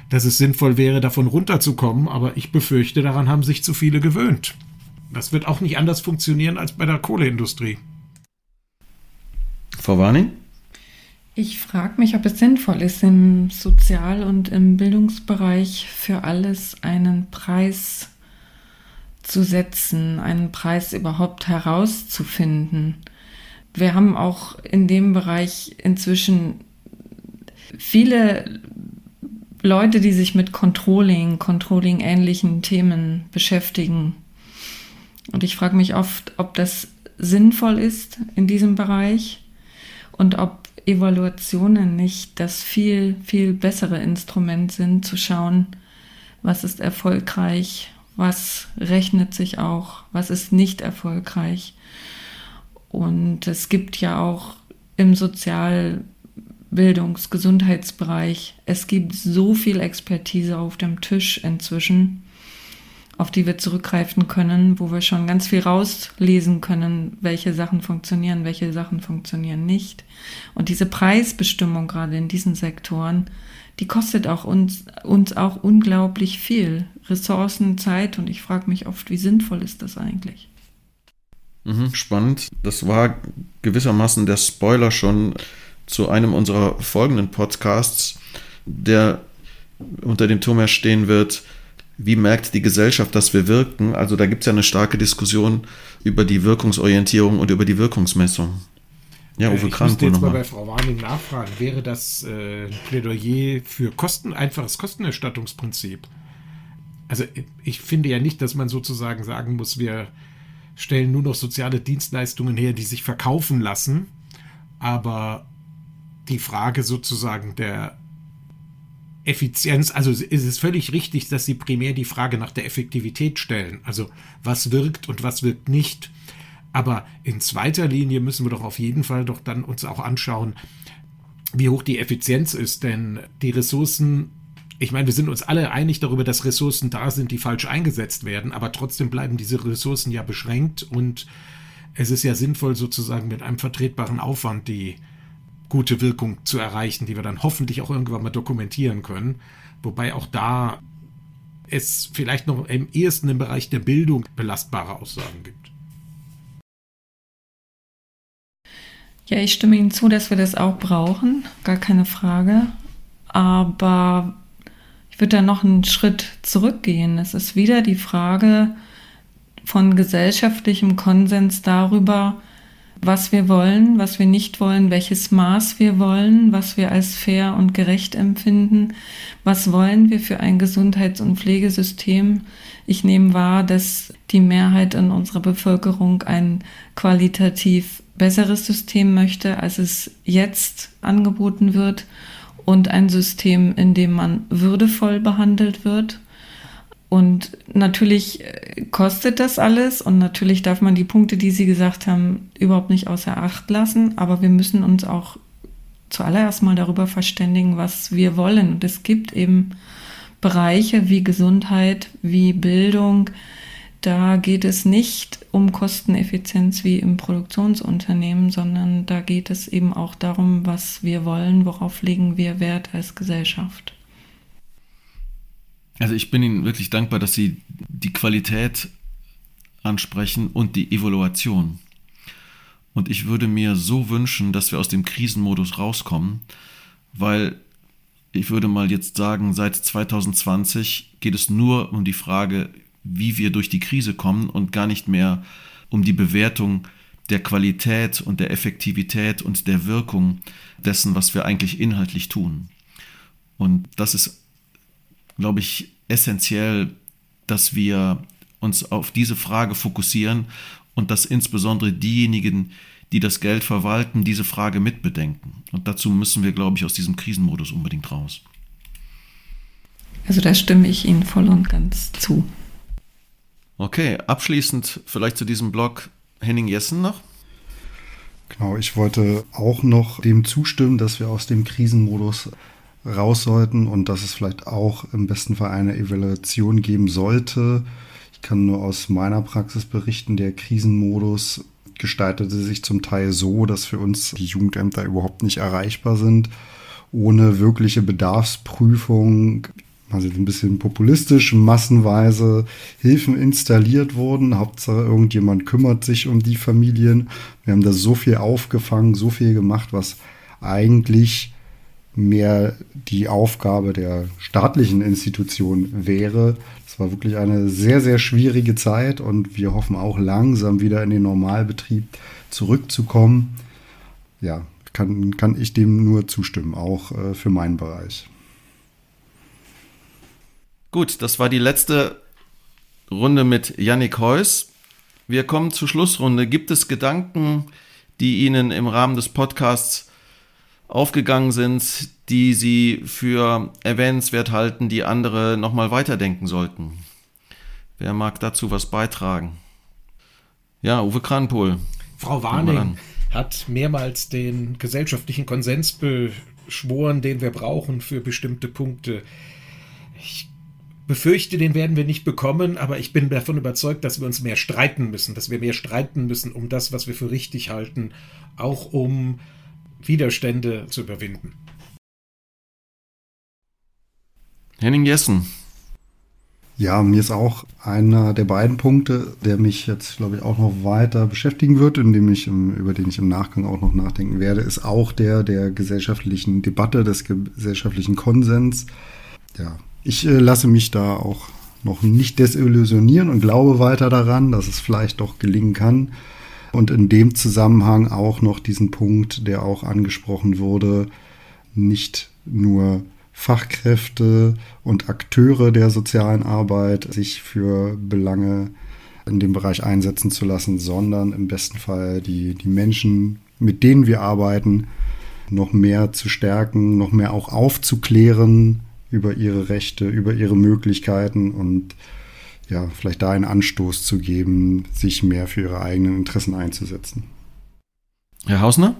dass es sinnvoll wäre, davon runterzukommen, aber ich befürchte, daran haben sich zu viele gewöhnt. Das wird auch nicht anders funktionieren als bei der Kohleindustrie. Frau Warning? Ich frage mich, ob es sinnvoll ist, im Sozial- und im Bildungsbereich für alles einen Preis zu setzen, einen Preis überhaupt herauszufinden. Wir haben auch in dem Bereich inzwischen viele Leute, die sich mit Controlling, Controlling-ähnlichen Themen beschäftigen. Und ich frage mich oft, ob das sinnvoll ist in diesem Bereich und ob Evaluationen nicht das viel, viel bessere Instrument sind, zu schauen, was ist erfolgreich, was rechnet sich auch, was ist nicht erfolgreich. Und es gibt ja auch im Sozialbildungs-, Gesundheitsbereich, es gibt so viel Expertise auf dem Tisch inzwischen, auf die wir zurückgreifen können, wo wir schon ganz viel rauslesen können, welche Sachen funktionieren, welche Sachen funktionieren nicht. Und diese Preisbestimmung gerade in diesen Sektoren, die kostet auch uns, uns auch unglaublich viel. Ressourcen, Zeit und ich frage mich oft, wie sinnvoll ist das eigentlich? Mhm, spannend. Das war gewissermaßen der Spoiler schon zu einem unserer folgenden Podcasts, der unter dem Turm stehen wird, wie merkt die Gesellschaft, dass wir wirken? Also da gibt es ja eine starke Diskussion über die Wirkungsorientierung und über die Wirkungsmessung. Ja, Uwe Krank. Ich jetzt mal bei Frau Warning nachfragen. Wäre das äh, ein Plädoyer für Kosten, einfaches Kostenerstattungsprinzip? Also ich finde ja nicht, dass man sozusagen sagen muss, wir stellen nur noch soziale Dienstleistungen her, die sich verkaufen lassen. Aber die Frage sozusagen der Effizienz, also ist es völlig richtig, dass Sie primär die Frage nach der Effektivität stellen. Also was wirkt und was wirkt nicht. Aber in zweiter Linie müssen wir doch auf jeden Fall doch dann uns auch anschauen, wie hoch die Effizienz ist. Denn die Ressourcen, ich meine, wir sind uns alle einig darüber, dass Ressourcen da sind, die falsch eingesetzt werden. Aber trotzdem bleiben diese Ressourcen ja beschränkt und es ist ja sinnvoll, sozusagen mit einem vertretbaren Aufwand die gute Wirkung zu erreichen, die wir dann hoffentlich auch irgendwann mal dokumentieren können. Wobei auch da es vielleicht noch im ehesten im Bereich der Bildung belastbare Aussagen gibt. Ja, ich stimme Ihnen zu, dass wir das auch brauchen, gar keine Frage. Aber ich würde da noch einen Schritt zurückgehen. Es ist wieder die Frage von gesellschaftlichem Konsens darüber, was wir wollen, was wir nicht wollen, welches Maß wir wollen, was wir als fair und gerecht empfinden, was wollen wir für ein Gesundheits- und Pflegesystem. Ich nehme wahr, dass die Mehrheit in unserer Bevölkerung ein qualitativ besseres System möchte, als es jetzt angeboten wird und ein System, in dem man würdevoll behandelt wird und natürlich äh, kostet das alles und natürlich darf man die Punkte, die Sie gesagt haben, überhaupt nicht außer Acht lassen. Aber wir müssen uns auch zuallererst mal darüber verständigen, was wir wollen. Und es gibt eben Bereiche wie Gesundheit, wie Bildung, da geht es nicht um Kosteneffizienz wie im Produktionsunternehmen, sondern da geht es eben auch darum, was wir wollen, worauf legen wir Wert als Gesellschaft. Also ich bin Ihnen wirklich dankbar, dass Sie die Qualität ansprechen und die Evaluation. Und ich würde mir so wünschen, dass wir aus dem Krisenmodus rauskommen, weil ich würde mal jetzt sagen, seit 2020 geht es nur um die Frage, wie wir durch die Krise kommen und gar nicht mehr um die Bewertung der Qualität und der Effektivität und der Wirkung dessen, was wir eigentlich inhaltlich tun. Und das ist, glaube ich, essentiell, dass wir uns auf diese Frage fokussieren und dass insbesondere diejenigen, die das Geld verwalten, diese Frage mitbedenken. Und dazu müssen wir, glaube ich, aus diesem Krisenmodus unbedingt raus. Also da stimme ich Ihnen voll und ganz zu. Okay, abschließend vielleicht zu diesem Blog Henning Jessen noch. Genau, ich wollte auch noch dem zustimmen, dass wir aus dem Krisenmodus raus sollten und dass es vielleicht auch im besten Fall eine Evaluation geben sollte. Ich kann nur aus meiner Praxis berichten, der Krisenmodus gestaltete sich zum Teil so, dass für uns die Jugendämter überhaupt nicht erreichbar sind. Ohne wirkliche Bedarfsprüfung also ein bisschen populistisch, massenweise Hilfen installiert wurden. Hauptsache irgendjemand kümmert sich um die Familien. Wir haben da so viel aufgefangen, so viel gemacht, was eigentlich mehr die Aufgabe der staatlichen Institution wäre. Es war wirklich eine sehr, sehr schwierige Zeit und wir hoffen auch langsam wieder in den Normalbetrieb zurückzukommen. Ja, kann, kann ich dem nur zustimmen, auch äh, für meinen Bereich. Gut, das war die letzte Runde mit Yannick Heuss. Wir kommen zur Schlussrunde. Gibt es Gedanken, die Ihnen im Rahmen des Podcasts aufgegangen sind, die Sie für erwähnenswert halten, die andere nochmal weiterdenken sollten? Wer mag dazu was beitragen? Ja, Uwe Kranpohl. Frau Warning hat mehrmals den gesellschaftlichen Konsens beschworen, den wir brauchen für bestimmte Punkte. Ich befürchte, den werden wir nicht bekommen, aber ich bin davon überzeugt, dass wir uns mehr streiten müssen, dass wir mehr streiten müssen um das, was wir für richtig halten, auch um Widerstände zu überwinden. Henning Jessen. Ja, mir ist auch einer der beiden Punkte, der mich jetzt, glaube ich, auch noch weiter beschäftigen wird, indem ich, über den ich im Nachgang auch noch nachdenken werde, ist auch der der gesellschaftlichen Debatte, des gesellschaftlichen Konsens. Ja, ich äh, lasse mich da auch noch nicht desillusionieren und glaube weiter daran, dass es vielleicht doch gelingen kann. Und in dem Zusammenhang auch noch diesen Punkt, der auch angesprochen wurde, nicht nur Fachkräfte und Akteure der sozialen Arbeit sich für Belange in dem Bereich einsetzen zu lassen, sondern im besten Fall die, die Menschen, mit denen wir arbeiten, noch mehr zu stärken, noch mehr auch aufzuklären, über ihre Rechte, über ihre Möglichkeiten und ja, vielleicht da einen Anstoß zu geben, sich mehr für ihre eigenen Interessen einzusetzen. Herr Hausner?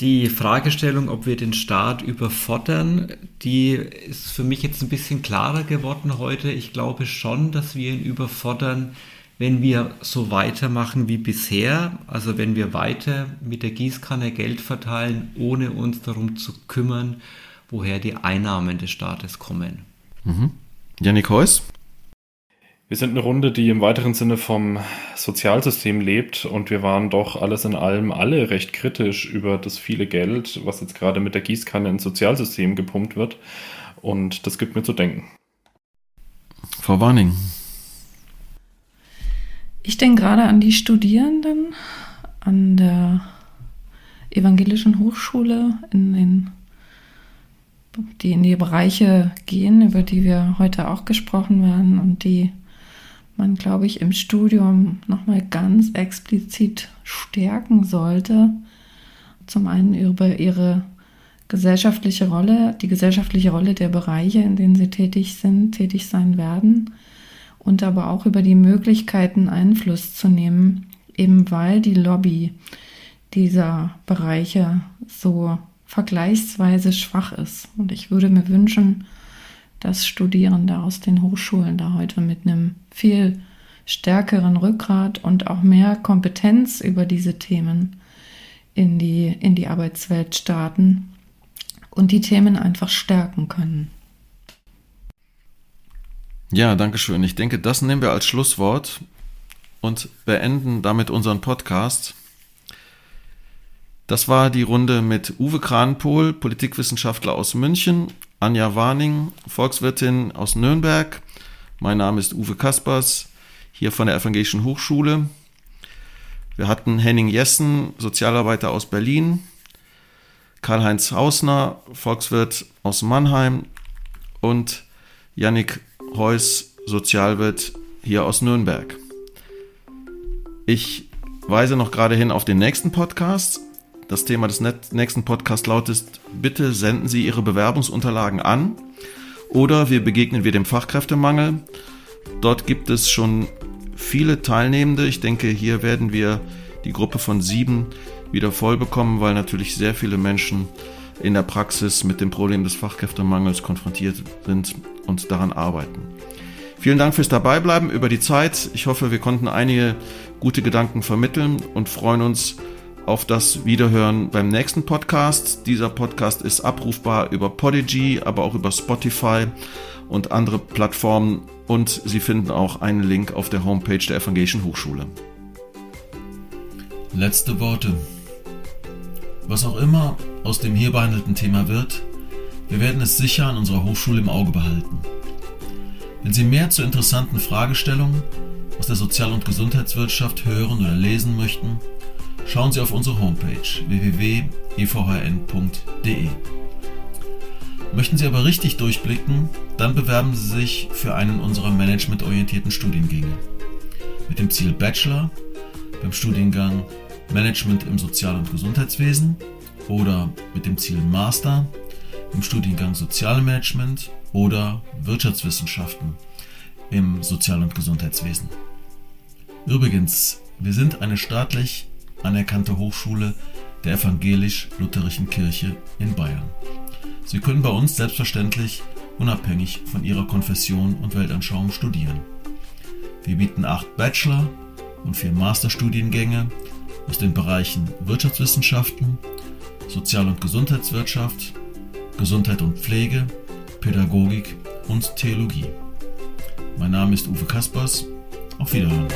Die Fragestellung, ob wir den Staat überfordern, die ist für mich jetzt ein bisschen klarer geworden heute. Ich glaube schon, dass wir ihn überfordern, wenn wir so weitermachen wie bisher, also wenn wir weiter mit der Gießkanne Geld verteilen, ohne uns darum zu kümmern, woher die Einnahmen des Staates kommen. Mhm. Janik Heuss? Wir sind eine Runde, die im weiteren Sinne vom Sozialsystem lebt und wir waren doch alles in allem alle recht kritisch über das viele Geld, was jetzt gerade mit der Gießkanne ins Sozialsystem gepumpt wird. Und das gibt mir zu denken. Frau Warning. Ich denke gerade an die Studierenden an der Evangelischen Hochschule in den die in die Bereiche gehen, über die wir heute auch gesprochen werden und die man, glaube ich, im Studium nochmal ganz explizit stärken sollte. Zum einen über ihre gesellschaftliche Rolle, die gesellschaftliche Rolle der Bereiche, in denen sie tätig sind, tätig sein werden und aber auch über die Möglichkeiten Einfluss zu nehmen, eben weil die Lobby dieser Bereiche so vergleichsweise schwach ist. Und ich würde mir wünschen, dass Studierende aus den Hochschulen da heute mit einem viel stärkeren Rückgrat und auch mehr Kompetenz über diese Themen in die, in die Arbeitswelt starten und die Themen einfach stärken können. Ja, danke schön. Ich denke, das nehmen wir als Schlusswort und beenden damit unseren Podcast. Das war die Runde mit Uwe Kranpohl, Politikwissenschaftler aus München, Anja Warning, Volkswirtin aus Nürnberg. Mein Name ist Uwe Kaspers, hier von der Evangelischen Hochschule. Wir hatten Henning Jessen, Sozialarbeiter aus Berlin, Karl-Heinz Hausner, Volkswirt aus Mannheim und Yannick Heuss, Sozialwirt hier aus Nürnberg. Ich weise noch gerade hin auf den nächsten Podcast. Das Thema des nächsten Podcasts lautet, bitte senden Sie Ihre Bewerbungsunterlagen an oder wir begegnen wir dem Fachkräftemangel. Dort gibt es schon viele Teilnehmende. Ich denke, hier werden wir die Gruppe von sieben wieder voll bekommen, weil natürlich sehr viele Menschen in der Praxis mit dem Problem des Fachkräftemangels konfrontiert sind und daran arbeiten. Vielen Dank fürs Dabeibleiben über die Zeit. Ich hoffe, wir konnten einige gute Gedanken vermitteln und freuen uns auf das Wiederhören beim nächsten Podcast. Dieser Podcast ist abrufbar über Podigy, aber auch über Spotify und andere Plattformen und Sie finden auch einen Link auf der Homepage der Evangelischen Hochschule. Letzte Worte. Was auch immer aus dem hier behandelten Thema wird, wir werden es sicher an unserer Hochschule im Auge behalten. Wenn Sie mehr zu interessanten Fragestellungen aus der Sozial- und Gesundheitswirtschaft hören oder lesen möchten, schauen Sie auf unsere Homepage www.evhn.de. Möchten Sie aber richtig durchblicken, dann bewerben Sie sich für einen unserer managementorientierten Studiengänge. Mit dem Ziel Bachelor beim Studiengang Management im Sozial- und Gesundheitswesen oder mit dem Ziel Master im Studiengang Sozialmanagement oder Wirtschaftswissenschaften im Sozial- und Gesundheitswesen. Übrigens, wir sind eine staatlich anerkannte Hochschule der evangelisch-lutherischen Kirche in Bayern. Sie können bei uns selbstverständlich unabhängig von Ihrer Konfession und Weltanschauung studieren. Wir bieten acht Bachelor- und vier Masterstudiengänge aus den Bereichen Wirtschaftswissenschaften, Sozial- und Gesundheitswirtschaft, Gesundheit und Pflege, Pädagogik und Theologie. Mein Name ist Uwe Kaspers. Auf Wiederhören.